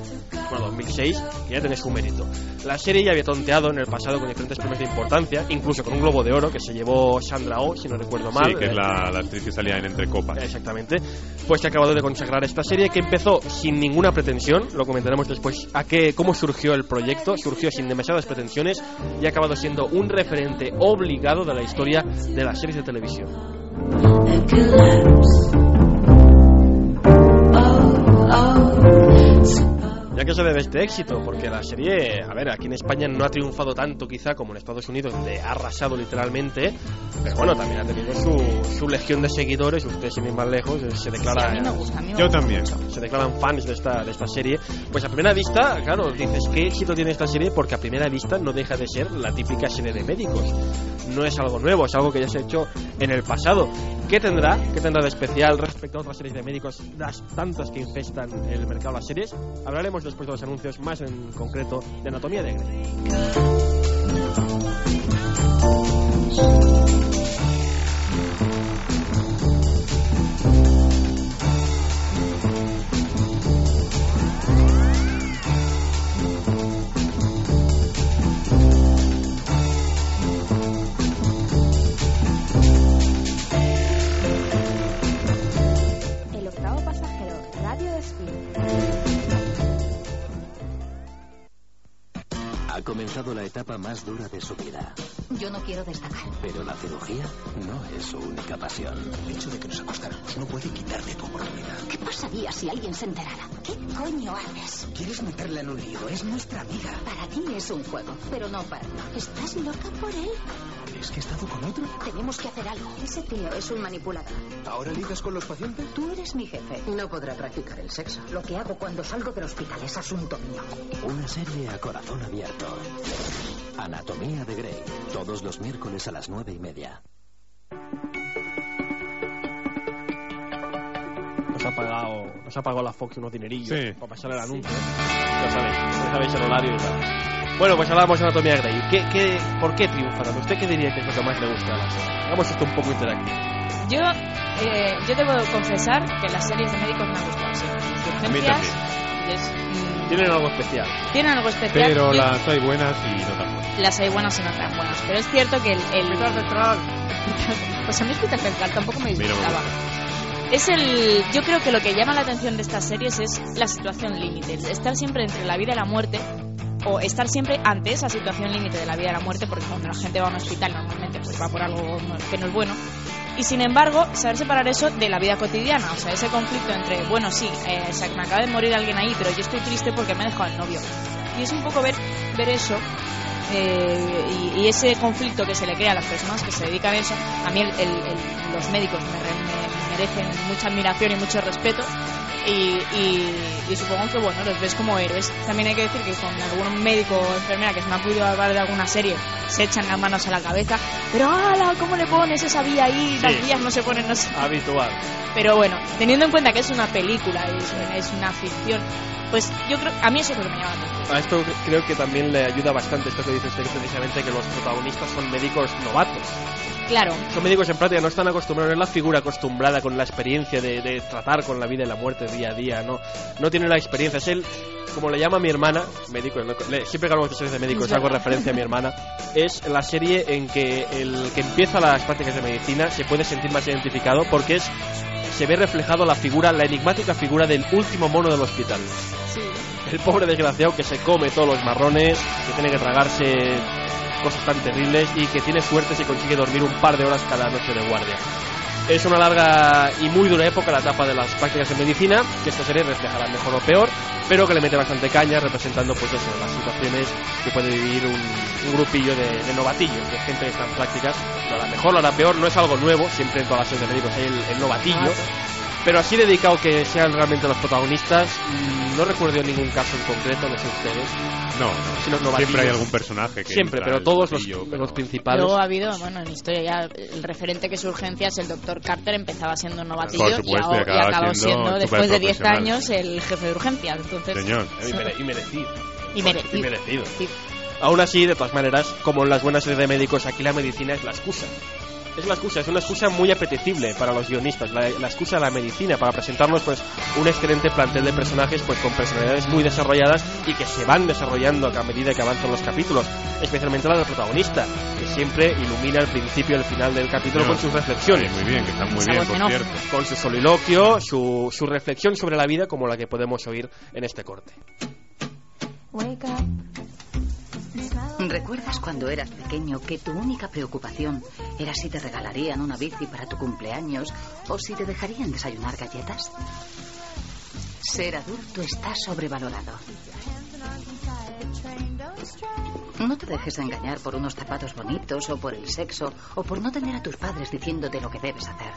bueno, 2006, que ya tiene su mérito. La serie ya había tonteado en el pasado con diferentes premios de importancia, incluso con un Globo de Oro que se llevó Sandra Oh, si no recuerdo mal. Sí, que es eh, la, la actriz que salía en Entre Copas. Exactamente. Pues se ha acabado de consagrar esta serie que empezó sin ninguna pretensión, lo comentaremos después a qué, cómo surgió el proyecto, surgió sin demasiadas pretensiones y ha acabado siendo un referente obligado de la historia de las series de televisión. ¿Ya que se debe este éxito? Porque la serie, a ver, aquí en España no ha triunfado tanto quizá como en Estados Unidos, donde ha arrasado literalmente, pero bueno, también ha tenido su, su legión de seguidores, usted sin ir más lejos, eh, se Sí, declara... a mí me gusta a mí me Yo también. se declaran fans de esta, de esta serie, pues a primera vista, claro, dices, ¿qué éxito tiene esta serie? Porque a primera vista no deja de ser la típica serie de médicos. No es algo nuevo, es algo que ya se ha hecho en el pasado. ¿Qué tendrá? ¿Qué tendrá de especial respecto a otras series de médicos, las tantas que infestan el mercado de las series? Hablaremos después de los anuncios, más en concreto de Anatomía de Grey. Más dura de su vida. Yo no quiero destacar. Pero la cirugía no es su única pasión. El hecho de que nos acostáramos no puede quitarte tu oportunidad. ¿Qué pasaría si alguien se enterara? ¿Qué coño haces? Quieres meterla en un lío, es nuestra amiga. Para ti es un juego, pero no para mí. ¿Estás loca por él? ¿Es que he estado con otro? Tenemos que hacer algo. Ese tío es un manipulador. ¿Ahora ligas con los pacientes? Tú eres mi jefe. No podrá practicar el sexo. Lo que hago cuando salgo del hospital es asunto mío. Una serie a corazón abierto. Anatomía de Grey. Todos los miércoles a las nueve y media. Nos ha pagado, nos ha pagado la Fox unos dinerillos Sí. para pasar el anuncio. Ya sabéis, ya sabéis el horario y tal. Bueno, pues hablamos de Anatomía Grey. ¿Qué, qué, ¿Por qué triunfa tanto? ¿Usted qué diría que es lo que más le gusta de la serie? Hagamos esto un poco interactivo. Yo, eh, yo debo confesar que las series de médicos me han gustado siempre. Sus A mí también. es, mm, Tienen algo especial. tienen algo especial. Pero y las hay buenas y no tan buenas. las hay buenas y no tan buenas. Pero es cierto que el... el... Pues a mí Hospital Central tampoco me disgustaba. Es el. Yo creo que lo que llama la atención de estas series es la situación límite. Estar siempre entre la vida y la muerte. O estar siempre ante esa situación límite de la vida y la muerte, porque cuando la gente va a un hospital normalmente pues va por algo que no es bueno. Y sin embargo, saber separar eso de la vida cotidiana. O sea, ese conflicto entre, bueno, sí, eh, que me acaba de morir alguien ahí, pero yo estoy triste porque me ha dejado el novio. Y es un poco ver, ver eso eh, y, ese conflicto que se le crea a las personas que se dedican a eso, a mí los médicos me merecen mucha admiración y mucho respeto y, y- y supongo que bueno los ves como héroes. También hay que decir que con algún médico o enfermera que se me ha podido hablar de alguna serie se echan las manos a la cabeza, pero ¡hala! ¿Cómo le pones esa vía ahí? Las Sí. vías no se ponen, sé. Habitual. Pero bueno, teniendo en cuenta que es una película es, es una ficción, pues yo creo, a mí eso es lo que me llama la atención. A esto creo que también le ayuda bastante esto que dice usted, precisamente que los protagonistas son médicos novatos. Claro, Son médicos en práctica, no están acostumbrados, no es la figura acostumbrada con la experiencia de, de tratar con la vida y la muerte día a día, no, no tiene la experiencia. Es él, como le llama mi hermana, médico, no- le- siempre que hablamos de series de médicos hago referencia a mi hermana, es la serie en que el que empieza las prácticas de medicina se puede sentir más identificado porque es se ve reflejado la figura, la enigmática figura del último mono del hospital. El pobre desgraciado que se come todos los marrones, que tiene que tragarse cosas tan terribles y que tiene suerte si consigue dormir un par de horas cada noche de guardia. Es una larga y muy dura época la etapa de las prácticas de medicina, que esta serie reflejará mejor o peor, pero que le mete bastante caña representando pues eso, las situaciones que puede vivir un, un grupillo de, de novatillos, de gente que está en prácticas. Lo hará mejor, lo hará peor, no es algo nuevo, siempre en todas las series de médicos hay el, el novatillo. Pero así dedicado que sean realmente los protagonistas, no recuerdo ningún caso en concreto, no sé ustedes. No, Si los no. novatillos- Siempre hay algún personaje que. Siempre, pero todos los, pero- los principales. Luego ha habido, bueno, en historia ya el referente que es urgencias, el doctor Carter empezaba siendo un novatillo supuesto, y, y ahora- y acabó siendo siendo, después de 10 superprofesional. años, el jefe de urgencias. Entonces, Señor. Y, mere- y merecido. Y merecido. Y merecido. Sí. Aún así, de todas maneras, como en las buenas series de médicos, aquí la medicina es la excusa. Es la excusa, es una excusa muy apetecible para los guionistas, la, la excusa de la medicina, para presentarnos pues un excelente plantel de personajes pues con personalidades muy desarrolladas y que se van desarrollando a medida que avanzan los capítulos, especialmente la del protagonista, que siempre ilumina el principio y el final del capítulo No, con sus reflexiones. Ay, muy bien, que están muy bien, por cierto. Con su soliloquio, su, su reflexión sobre la vida como la que podemos oír en este corte. ¿Recuerdas cuando eras pequeño que tu única preocupación era si te regalarían una bici para tu cumpleaños o si te dejarían desayunar galletas? Ser adulto está sobrevalorado. No te dejes engañar por unos zapatos bonitos o por el sexo o por no tener a tus padres diciéndote lo que debes hacer.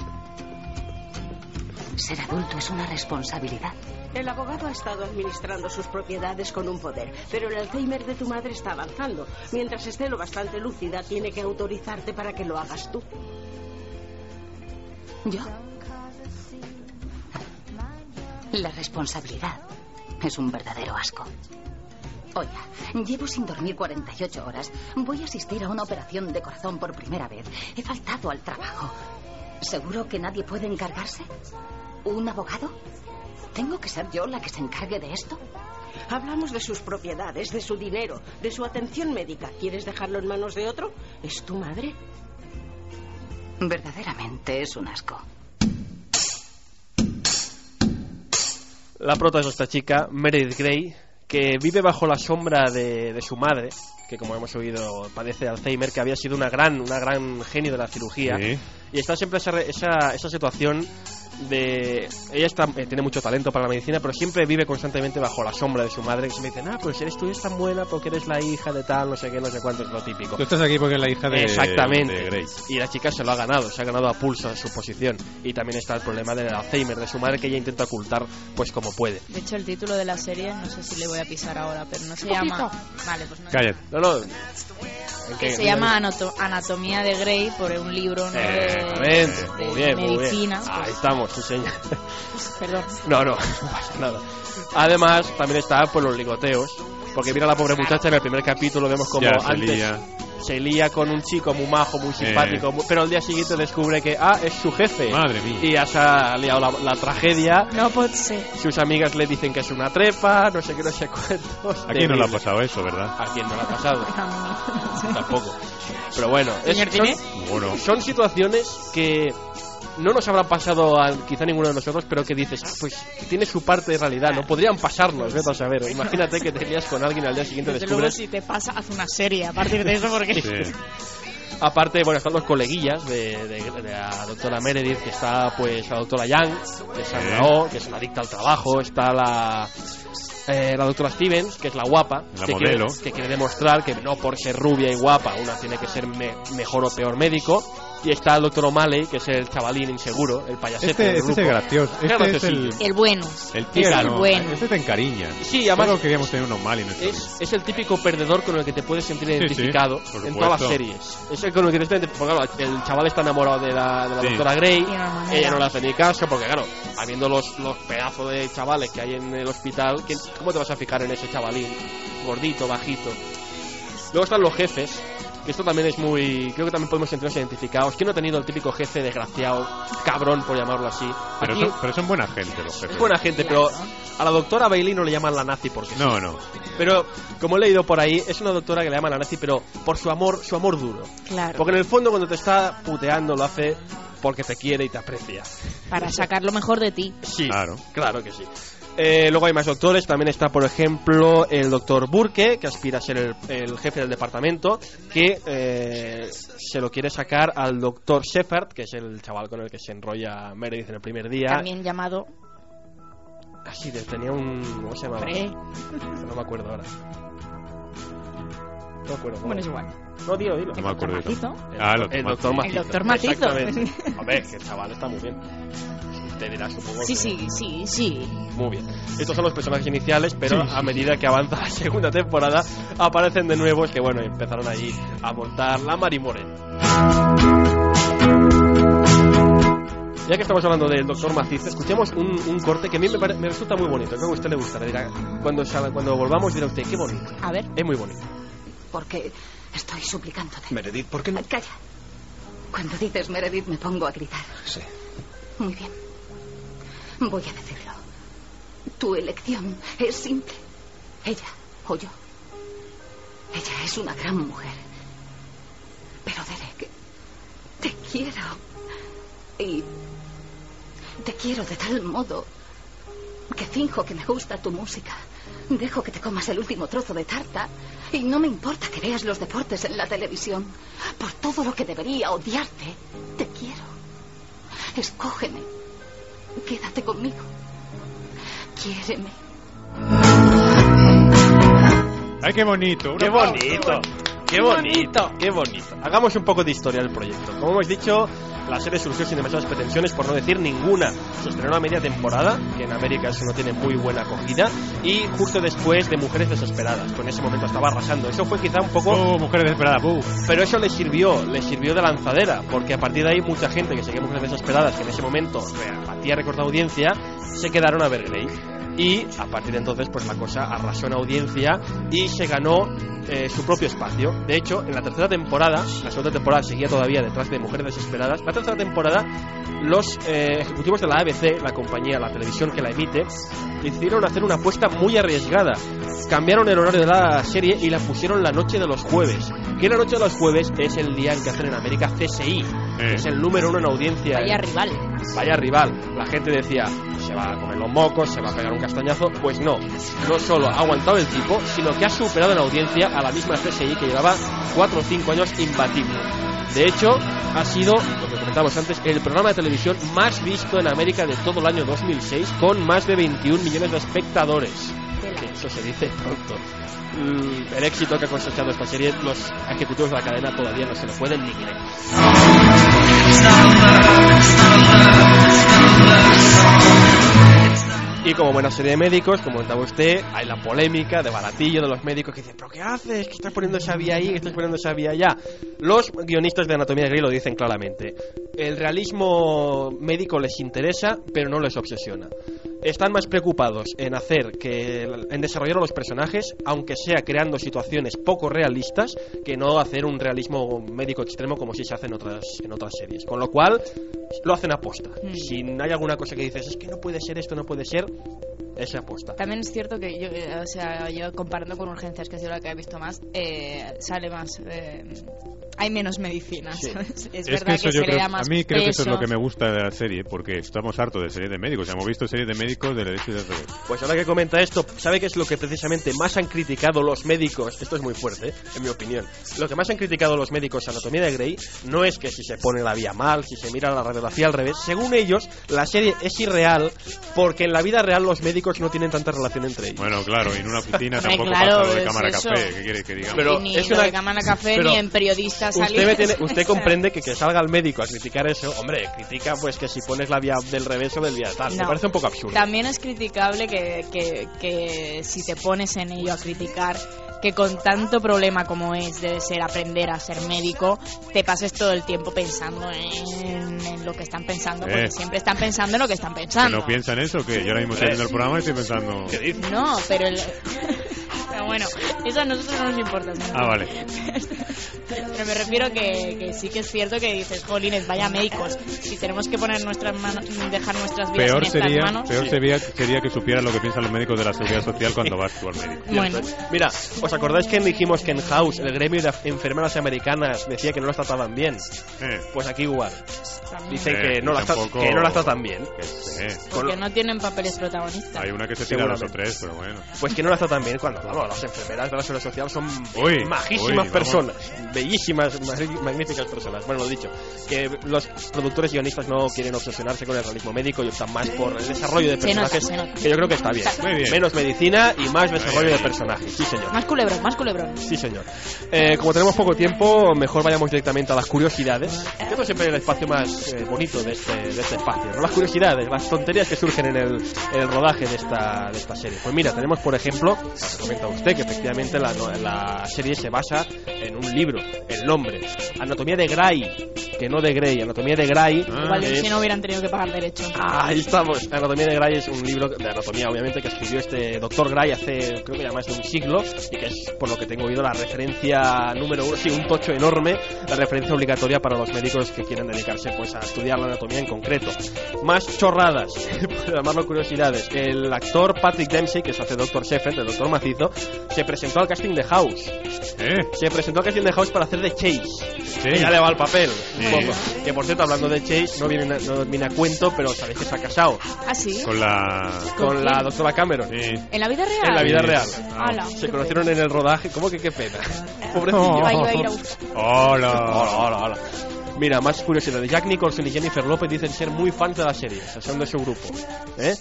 Ser adulto es una responsabilidad. El abogado ha estado administrando sus propiedades con un poder, pero el Alzheimer de tu madre está avanzando. Mientras esté lo bastante lúcida, tiene que autorizarte para que lo hagas tú. ¿Yo? La responsabilidad es un verdadero asco. Oiga, llevo sin dormir 48 horas. Voy a asistir a una operación de corazón por primera vez. He faltado al trabajo. ¿Seguro que nadie puede encargarse? ¿Un abogado? ¿Tengo que ser yo la que se encargue de esto? Hablamos de sus propiedades, de su dinero, de su atención médica. ¿Quieres dejarlo en manos de otro? ¿Es tu madre? Verdaderamente es un asco. La prota es esta chica, Meredith Grey, que vive bajo la sombra de, de su madre, que como hemos oído padece de Alzheimer, que había sido una gran, una gran genio de la cirugía. Sí. Y está siempre esa, esa, esa situación de ella está, eh, tiene mucho talento para la medicina, pero siempre vive constantemente bajo la sombra de su madre. Que se me dicen, ah, pues eres tú eres tan buena porque eres la hija de tal, no sé qué, no sé cuánto, es lo típico. Tú estás aquí porque es la hija de, Exactamente. de Grace. Y la chica se lo ha ganado, se ha ganado a pulso su posición. Y también está el problema del Alzheimer de su madre que ella intenta ocultar pues como puede. De hecho, el título de la serie, no sé si le voy a pisar ahora, pero no se llama. Vale, pues no. Cállate. No, no. ¿En Que se llama Anato- Anatomía de Grey por un libro ¿no? de, Exactamente, de muy bien, muy bien. medicina. Ahí pues, estamos, sí señor. perdón. No, no, no pasa nada. Además, también está por los ligoteos. Porque mira la pobre muchacha en el primer capítulo, vemos como Ya, antes. Se lía con un chico muy majo, muy simpático, muy- pero al día siguiente descubre que, ah, es su jefe. Madre mía. Y ya se ha liado la, la tragedia. No puede ser. Sus amigas le dicen que es una trepa, no sé qué, no sé cuántos. ¿A quién no le ha pasado eso, verdad? ¿A quién no le ha pasado? Tampoco. Pero bueno, es- Señor son. Bueno. son situaciones que no nos habrán pasado a quizá ninguno de nosotros, pero que dices, ah, pues tiene su parte de realidad, no podrían pasarnos, vete a saber. Imagínate que te lías con alguien al día siguiente Desde luego, descubres. si te pasa, haz una serie a partir de eso, porque. Aparte, bueno, están los coleguillas de, de- de la doctora Meredith, que está pues la doctora Young, que es Sandra que es una adicta al trabajo, está la, eh, la doctora Stevens, que es la guapa, La que. Quiere, que quiere demostrar que no por ser rubia y guapa una tiene que ser me- mejor o peor médico. Y está el doctor O'Malley, que es el chavalín inseguro, el payasete Este, del este es el gracioso. Este es el. El bueno. el tierno. bueno. Este te encariña. Sí, además- Solo queríamos tener unos mal y nuestro Es, es el típico perdedor con el que te puedes sentir sí, identificado por en todas las series. Es el con el que te sientes porque claro, el chaval está enamorado de la, de la Sí. doctora Grey, ella no le hace ni caso, porque claro, habiendo los, los pedazos de chavales que hay en el hospital, ¿quién- ¿cómo te vas a fijar en ese chavalín? Gordito, bajito. Luego están los jefes, que esto también es muy... Creo que también podemos sentirnos identificados. ¿Quién no ha tenido el típico jefe desgraciado, cabrón, por llamarlo así? Pero, Aquí son, pero son buena gente los jefes. es buena gente, pero a la doctora Bailey no le llaman la nazi porque sí. No, no. Pero como he leído por ahí, es una doctora que le llaman la nazi, pero por su amor, su amor duro. Claro. Porque en el fondo cuando te está puteando lo hace porque te quiere y te aprecia. Para sacar lo mejor de ti. Sí, Claro. claro que sí. Eh, luego hay más doctores, también está por ejemplo el doctor Burke, que aspira a ser el, el jefe del departamento, que eh, se lo quiere sacar al doctor Shepard, que es el chaval con el que se enrolla Meredith en el primer día. También llamado. Ah, sí, tenía un... ¿Cómo se llamaba? Hombre. No me acuerdo ahora. No me acuerdo. ¿cómo? Bueno, es igual. No, dilo, dilo. No me acuerdo tampoco. Ah, el el doctor. Macizo. El doctor Macizo. Exactamente. Hombre, que el chaval está muy bien. Te dirás, supongo. Sí, que- sí, sí, sí. Muy bien. Estos son los personajes iniciales, pero Sí. a medida que avanza la segunda temporada, aparecen de nuevo. Es que, bueno, empezaron ahí a montar la Marimoren. Ya que estamos hablando del doctor Macizo, escuchemos un, un corte que a mí me, pare- me resulta muy bonito. Creo que a usted le gustará. Dirá, cuando, sal- cuando volvamos dirá usted, qué bonito. A ver. Es muy bonito. Porque estoy suplicándote. Meredith, ¿por qué no? Calla. Cuando dices Meredith me pongo a gritar. Sí. Muy bien. Voy a decirlo. Tu elección es simple. Ella o yo. Ella es una gran mujer. Pero Derek, te quiero. Y te quiero de tal modo que finjo que me gusta tu música. Dejo que te comas el último trozo de tarta y no me importa que veas los deportes en la televisión. Por todo lo que debería odiarte, te quiero. Escógeme. Quédate conmigo. Quiéreme. ¡Ay, qué bonito! ¡Qué bonito! ¡Qué bonito! ¡Qué bonito! Hagamos un poco de historia del proyecto. Como hemos dicho, la serie surgió sin demasiadas pretensiones, por no decir ninguna. Se estrenó a media temporada, que en América eso no tiene muy buena acogida, y justo después de Mujeres Desesperadas, en ese momento estaba arrasando. Eso fue quizá un poco... ¡Oh, mujeres desesperadas! ¡buh! Pero eso le sirvió, le sirvió de lanzadera, porque a partir de ahí mucha gente que seguía Mujeres Desesperadas, que en ese momento batía récord de audiencia, se quedaron a ver Grey. Y a partir de entonces, pues la cosa arrasó en audiencia y se ganó eh, su propio espacio. De hecho, en la tercera temporada, la segunda temporada seguía todavía detrás de Mujeres Desesperadas. La tercera temporada, los eh, ejecutivos de la ABC, la compañía, la televisión que la emite, decidieron hacer una apuesta muy arriesgada. Cambiaron el horario de la serie y la pusieron la noche de los jueves. Que la noche de los jueves es el día en que hacen en América CSI, que es el número uno en audiencia. Vaya rival. Vaya rival. La gente decía, se va a comer los mocos, se va a pegar un castañazo. Pues no, no solo ha aguantado el tipo, sino que ha superado en audiencia a la misma CSI que llevaba 4 o 5 años imbatible. De hecho, ha sido, lo que comentamos antes, el programa de televisión más visto en América de todo el año 2006, con más de 21 millones de espectadores. Eso se dice pronto. Mm, El éxito que ha cosechado esta serie, los ejecutivos de la cadena todavía no se lo pueden ni creer. Y como buena serie de médicos, como comentaba usted, hay la polémica de baratillo de los médicos que dicen, ¿pero qué haces? ¿Qué estás poniendo esa vía ahí? ¿Qué estás poniendo esa vía allá? Los guionistas de Anatomía Grey lo dicen claramente. El realismo médico les interesa, pero no les obsesiona. Están más preocupados en hacer que en desarrollar a los personajes, aunque sea creando situaciones poco realistas, que no hacer un realismo médico extremo como si se hace en otras en otras series. Con lo cual lo hacen aposta. Mm. Si hay alguna cosa que dices, es que no puede ser esto, no puede ser, es aposta. También es cierto que yo, eh, o sea, yo comparando con urgencias, que sido la que he visto más, eh, sale más. eh, hay menos medicina, Sí. Es, Es verdad que que, eso se yo le creo, da a más mí creo que eso es lo peso. que me gusta de la serie, porque estamos hartos de series de médicos. Ya hemos visto series de médicos de derecho y del revés. Pues ahora que comenta esto, ¿sabe qué es lo que precisamente más han criticado los médicos? Esto es muy fuerte, ¿eh? en mi opinión. Lo que más han criticado los médicos a Anatomía de Grey no es que si se pone la vía mal, si se mira la radiografía al revés. Según ellos, la serie es irreal porque en la vida real los médicos no tienen tanta relación entre ellos. Bueno, claro, y en una oficina tampoco claro, pasa lo de cámara eso. café. ¿Qué quiere que digamos? Pero ni es lo una- de cámara café pero ni en periodistas Usted, me tiene- usted comprende que que salga el médico a criticar eso, hombre, critica pues que si pones la vía del revés o del vía tal. Me parece un poco absurdo. También es criticable que, que, que si te pones en ello a criticar que con tanto problema como es debe ser aprender a ser médico, te pases todo el tiempo pensando en, en lo que están pensando, porque Eh. siempre están pensando en lo que están ¿Que pensando. no piensan eso? Que yo ahora mismo estoy viendo el programa y estoy pensando... No, pero el... pero bueno, eso a nosotros no nos importa. ¿no? Ah, vale. Pero me refiero que, que sí que es cierto que dices, jolines, vaya médicos, si tenemos que poner nuestras manos, dejar nuestras vidas Peor en estas sería, manos. peor sería, sería que supieran lo que piensan los médicos de la seguridad social cuando vas tú al médico. Bueno. Mira, ¿os acordáis que dijimos que en House el gremio de enfermeras americanas decía que no las trataban bien? Pues aquí igual. Dicen Eh, que no, las tampoco- que no las tratan bien. Porque no tienen papeles protagonistas. Hay una que se tira dos o Seguramente. tres, pero bueno. Pues que no las tratan bien cuando, vamos, las enfermeras de la seguridad social son Uy, majísimas uy, vamos. personas, bellísimas, mag- magníficas personas. Bueno, lo dicho, que los productores y guionistas no quieren obsesionarse con el realismo médico y optan más por el desarrollo de Se nota, personajes, se nota. que yo creo que está bien. Muy bien. Menos medicina y más desarrollo de personajes, sí señor. Más culebrón, más culebrón. Sí, señor. Eh, como tenemos poco tiempo, mejor vayamos directamente a las curiosidades. Que esto siempre es el espacio más eh, bonito de este, de este espacio, ¿no? Las curiosidades, las tonterías que surgen en el, en el rodaje de esta, de esta serie. Pues mira, tenemos por ejemplo, usted, que efectivamente la, la serie se basa en un libro, el nombre, Anatomía de Grey, que no de Grey, Anatomía de Grey. Igual es- si no hubieran tenido que pagar derecho. Ah, ahí estamos. Anatomía de Grey es un libro de anatomía, obviamente, que escribió este doctor Gray hace, creo que ya más de un siglo, y que es, por lo que tengo oído, la referencia número uno, sí, un tocho enorme, la referencia obligatoria para los médicos que quieren dedicarse pues a estudiar la anatomía en concreto. Más chorradas, por llamarlo curiosidades. El actor Patrick Dempsey, que se hace Doctor Sheffield, el doctor macizo, se presentó al casting de House. Se presentó al casting de House para hacer de Chase. Que ya le va el papel. un Sí. poco. Que por cierto, hablando de Chase, no viene, no viene a cuento, pero sabéis que se ha casado Ah, sí. Con la... con la doctora Cameron. ¿En la vida real? En la vida real. Ala, Se conocieron en el rodaje. ¿Cómo que qué pena? Pobrecillo. Hola, hola, hola. Mira, más curiosidades. Jack Nicholson y Jennifer López dicen ser muy fans de la serie, o sea, son de su grupo. ¿eh?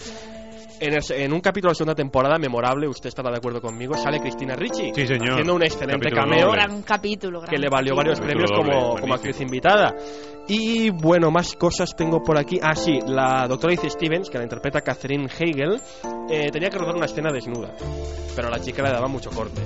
En, el- en un capítulo de segunda temporada memorable, usted estará de acuerdo conmigo, sale Cristina Ricci. Sí, señor. Haciendo un excelente Capítulo cameo doble. Gran capítulo. gran que le valió varios Capítulo premios doble, como, magnífico. como actriz invitada. Y bueno, más cosas tengo por aquí. Ah, sí, la doctora Izzy Stevens, que la interpreta Catherine Hegel, eh, tenía que rodar una escena desnuda. Pero a la chica le daba mucho corte.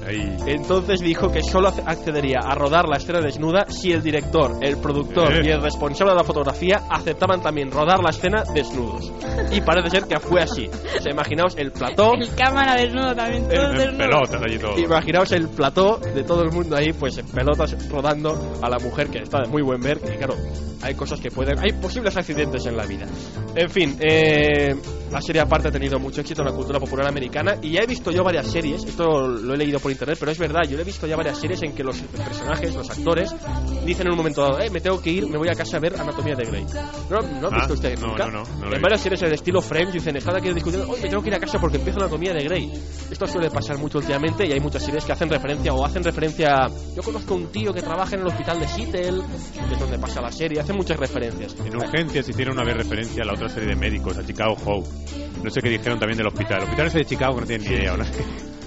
Entonces dijo que solo ac- accedería a rodar la escena desnuda si el director, el productor Eh. y el responsable de la fotografía aceptaban también rodar la escena desnudos. Y parece ser que fue así. Sea, imaginaos el plató. El cámara desnudo también, todo En desnudo. pelotas allí todo. Imaginaos el plató de todo el mundo ahí, pues en pelotas rodando a la mujer que está de muy buen ver. Y claro, hay cosas que pueden. Hay posibles accidentes en la vida. En fin, eh, La serie aparte ha tenido mucho éxito en la cultura popular americana y ya he visto yo varias series, esto lo he leído por internet, pero es verdad, yo he visto ya varias series en que los personajes, los actores, dicen en un momento dado, eh, me tengo que ir, me voy a casa a ver Anatomía de Grey. ¿No, no ha Ah, visto usted no, nunca? no, no, no en varias series del estilo Friends dicen, están aquí discutiendo, hoy me tengo que ir a casa porque empieza Anatomía de Grey. Esto suele pasar mucho últimamente y hay muchas series que hacen referencia o hacen referencia... Yo conozco un tío que trabaja en el hospital de Seattle, que es donde pasa la serie, hacen muchas referencias. En urgencias hicieron una vez referencia a la otra serie de médicos, a Chicago Hope. No sé qué dijeron también del hospital. El hospital ese de Chicago no tienen ni idea. ahora.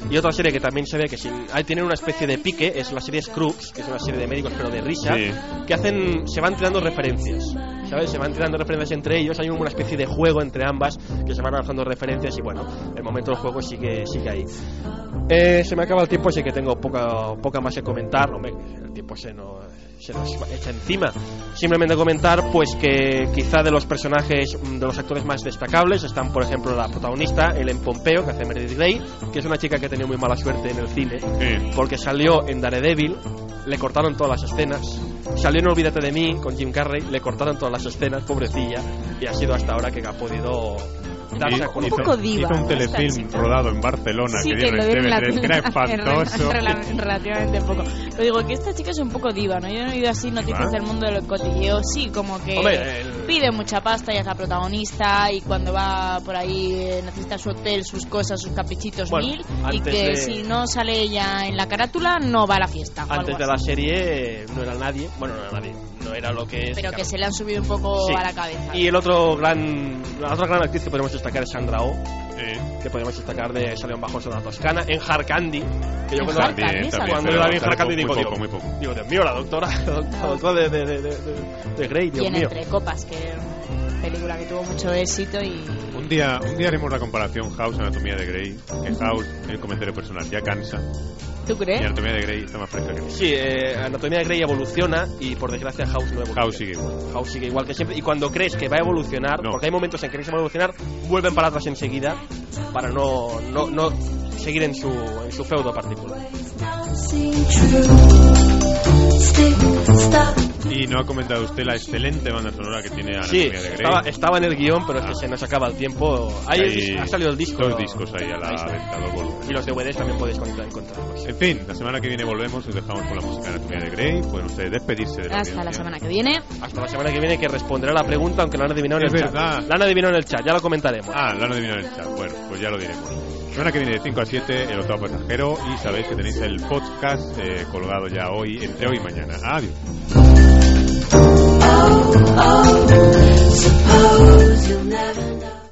Y otra serie que también se ve que sin, ahí tienen una especie de pique es la serie Scrubs, que es una serie de médicos pero de risa, Sí. que hacen se van tirando referencias. ¿Sabes? Se van tirando referencias entre ellos, hay una especie de juego entre ambas que se van lanzando referencias y bueno, el momento del juego sigue, sigue ahí. Eh, se me acaba el tiempo, así que tengo poca, poca más que comentar. Hombre, el tiempo se nos, se nos echa encima. Simplemente comentar, pues que quizá de los personajes, mm, de los actores más destacables, están, por ejemplo, la protagonista, Ellen Pompeo, que hace Meredith Grey, que es una chica que ha tenido muy mala suerte en el cine, porque salió en Daredevil, le cortaron todas las escenas. Salió en Olvídate de mí con Jim Carrey, le cortaron todas las escenas, pobrecilla, y ha sido hasta ahora que ha podido a Hizo- conocer. poco diva, hizo un telefilm rodado en Barcelona Sí, que que dieron lo en dieron en la TV3, que era espantoso. rela- relativamente poco. Lo digo que esta chica es un poco diva, ¿no? Yo no he oído así noticias del mundo del cotilleo. Sí, como que Hombre, el- pide mucha pasta y es la protagonista y cuando va por ahí eh, necesita su hotel, sus cosas, sus caprichitos Bueno, mil y que de- si no sale ella en la carátula no va a la fiesta. Antes de la serie eh, no era nadie, bueno, no era nadie, no era lo que es. Pero que claro. se le han subido un poco Sí. a la cabeza. Y el otro gran, la otra gran actriz que podemos destacar es Sandra Oh, que podemos destacar de Salió en Bajos de la Toscana, en Hard Candy, que yo cuando, Hard Candy, cuando ¿sabes? yo la vi en Hard Candy muy digo, poco, digo, muy poco. digo, Dios mío, la doctora, la doctora de, de, de, de, Grey, y Dios en mío. Entre Copas, que película que tuvo mucho éxito y Un día, un día haremos la comparación House Anatomía de Grey. Que House, en el comentario personal, ya cansa. ¿Tú crees? Y Anatomía de Grey está más fresca que Sí, eh, Anatomía de Grey evoluciona y por desgracia House no evoluciona. House sigue igual. House sigue igual que siempre. Y cuando crees que va a evolucionar, No. porque hay momentos en que crees que va a evolucionar, vuelven para atrás enseguida para no, no, no seguir en su, en su feudo particular. Y no ha comentado usted la excelente banda sonora que tiene Sí, Anatomía de Grey. estaba, estaba en el guion, pero es que se nos acaba el tiempo. Ahí Hay ha salido el disco. Dos discos ahí a la venta, dos volúmenes. Y los DVDs también podéis encontrar- encontrarlos. En fin, la semana que viene volvemos, os dejamos con la música de Anatomía de Grey. Pueden ustedes despedirse de la hasta la semana que viene. Hasta la semana que viene que responderá la pregunta, aunque la han adivinado en Es el verdad. chat. La han adivinado en el chat, ya lo comentaremos. Ah, lo han adivinado en el chat. Bueno, pues ya lo diremos. Semana que viene de 5 a 7, el octavo pasajero. Y sabéis que tenéis el podcast eh, colgado ya hoy, entre hoy y mañana. Adiós. You'll never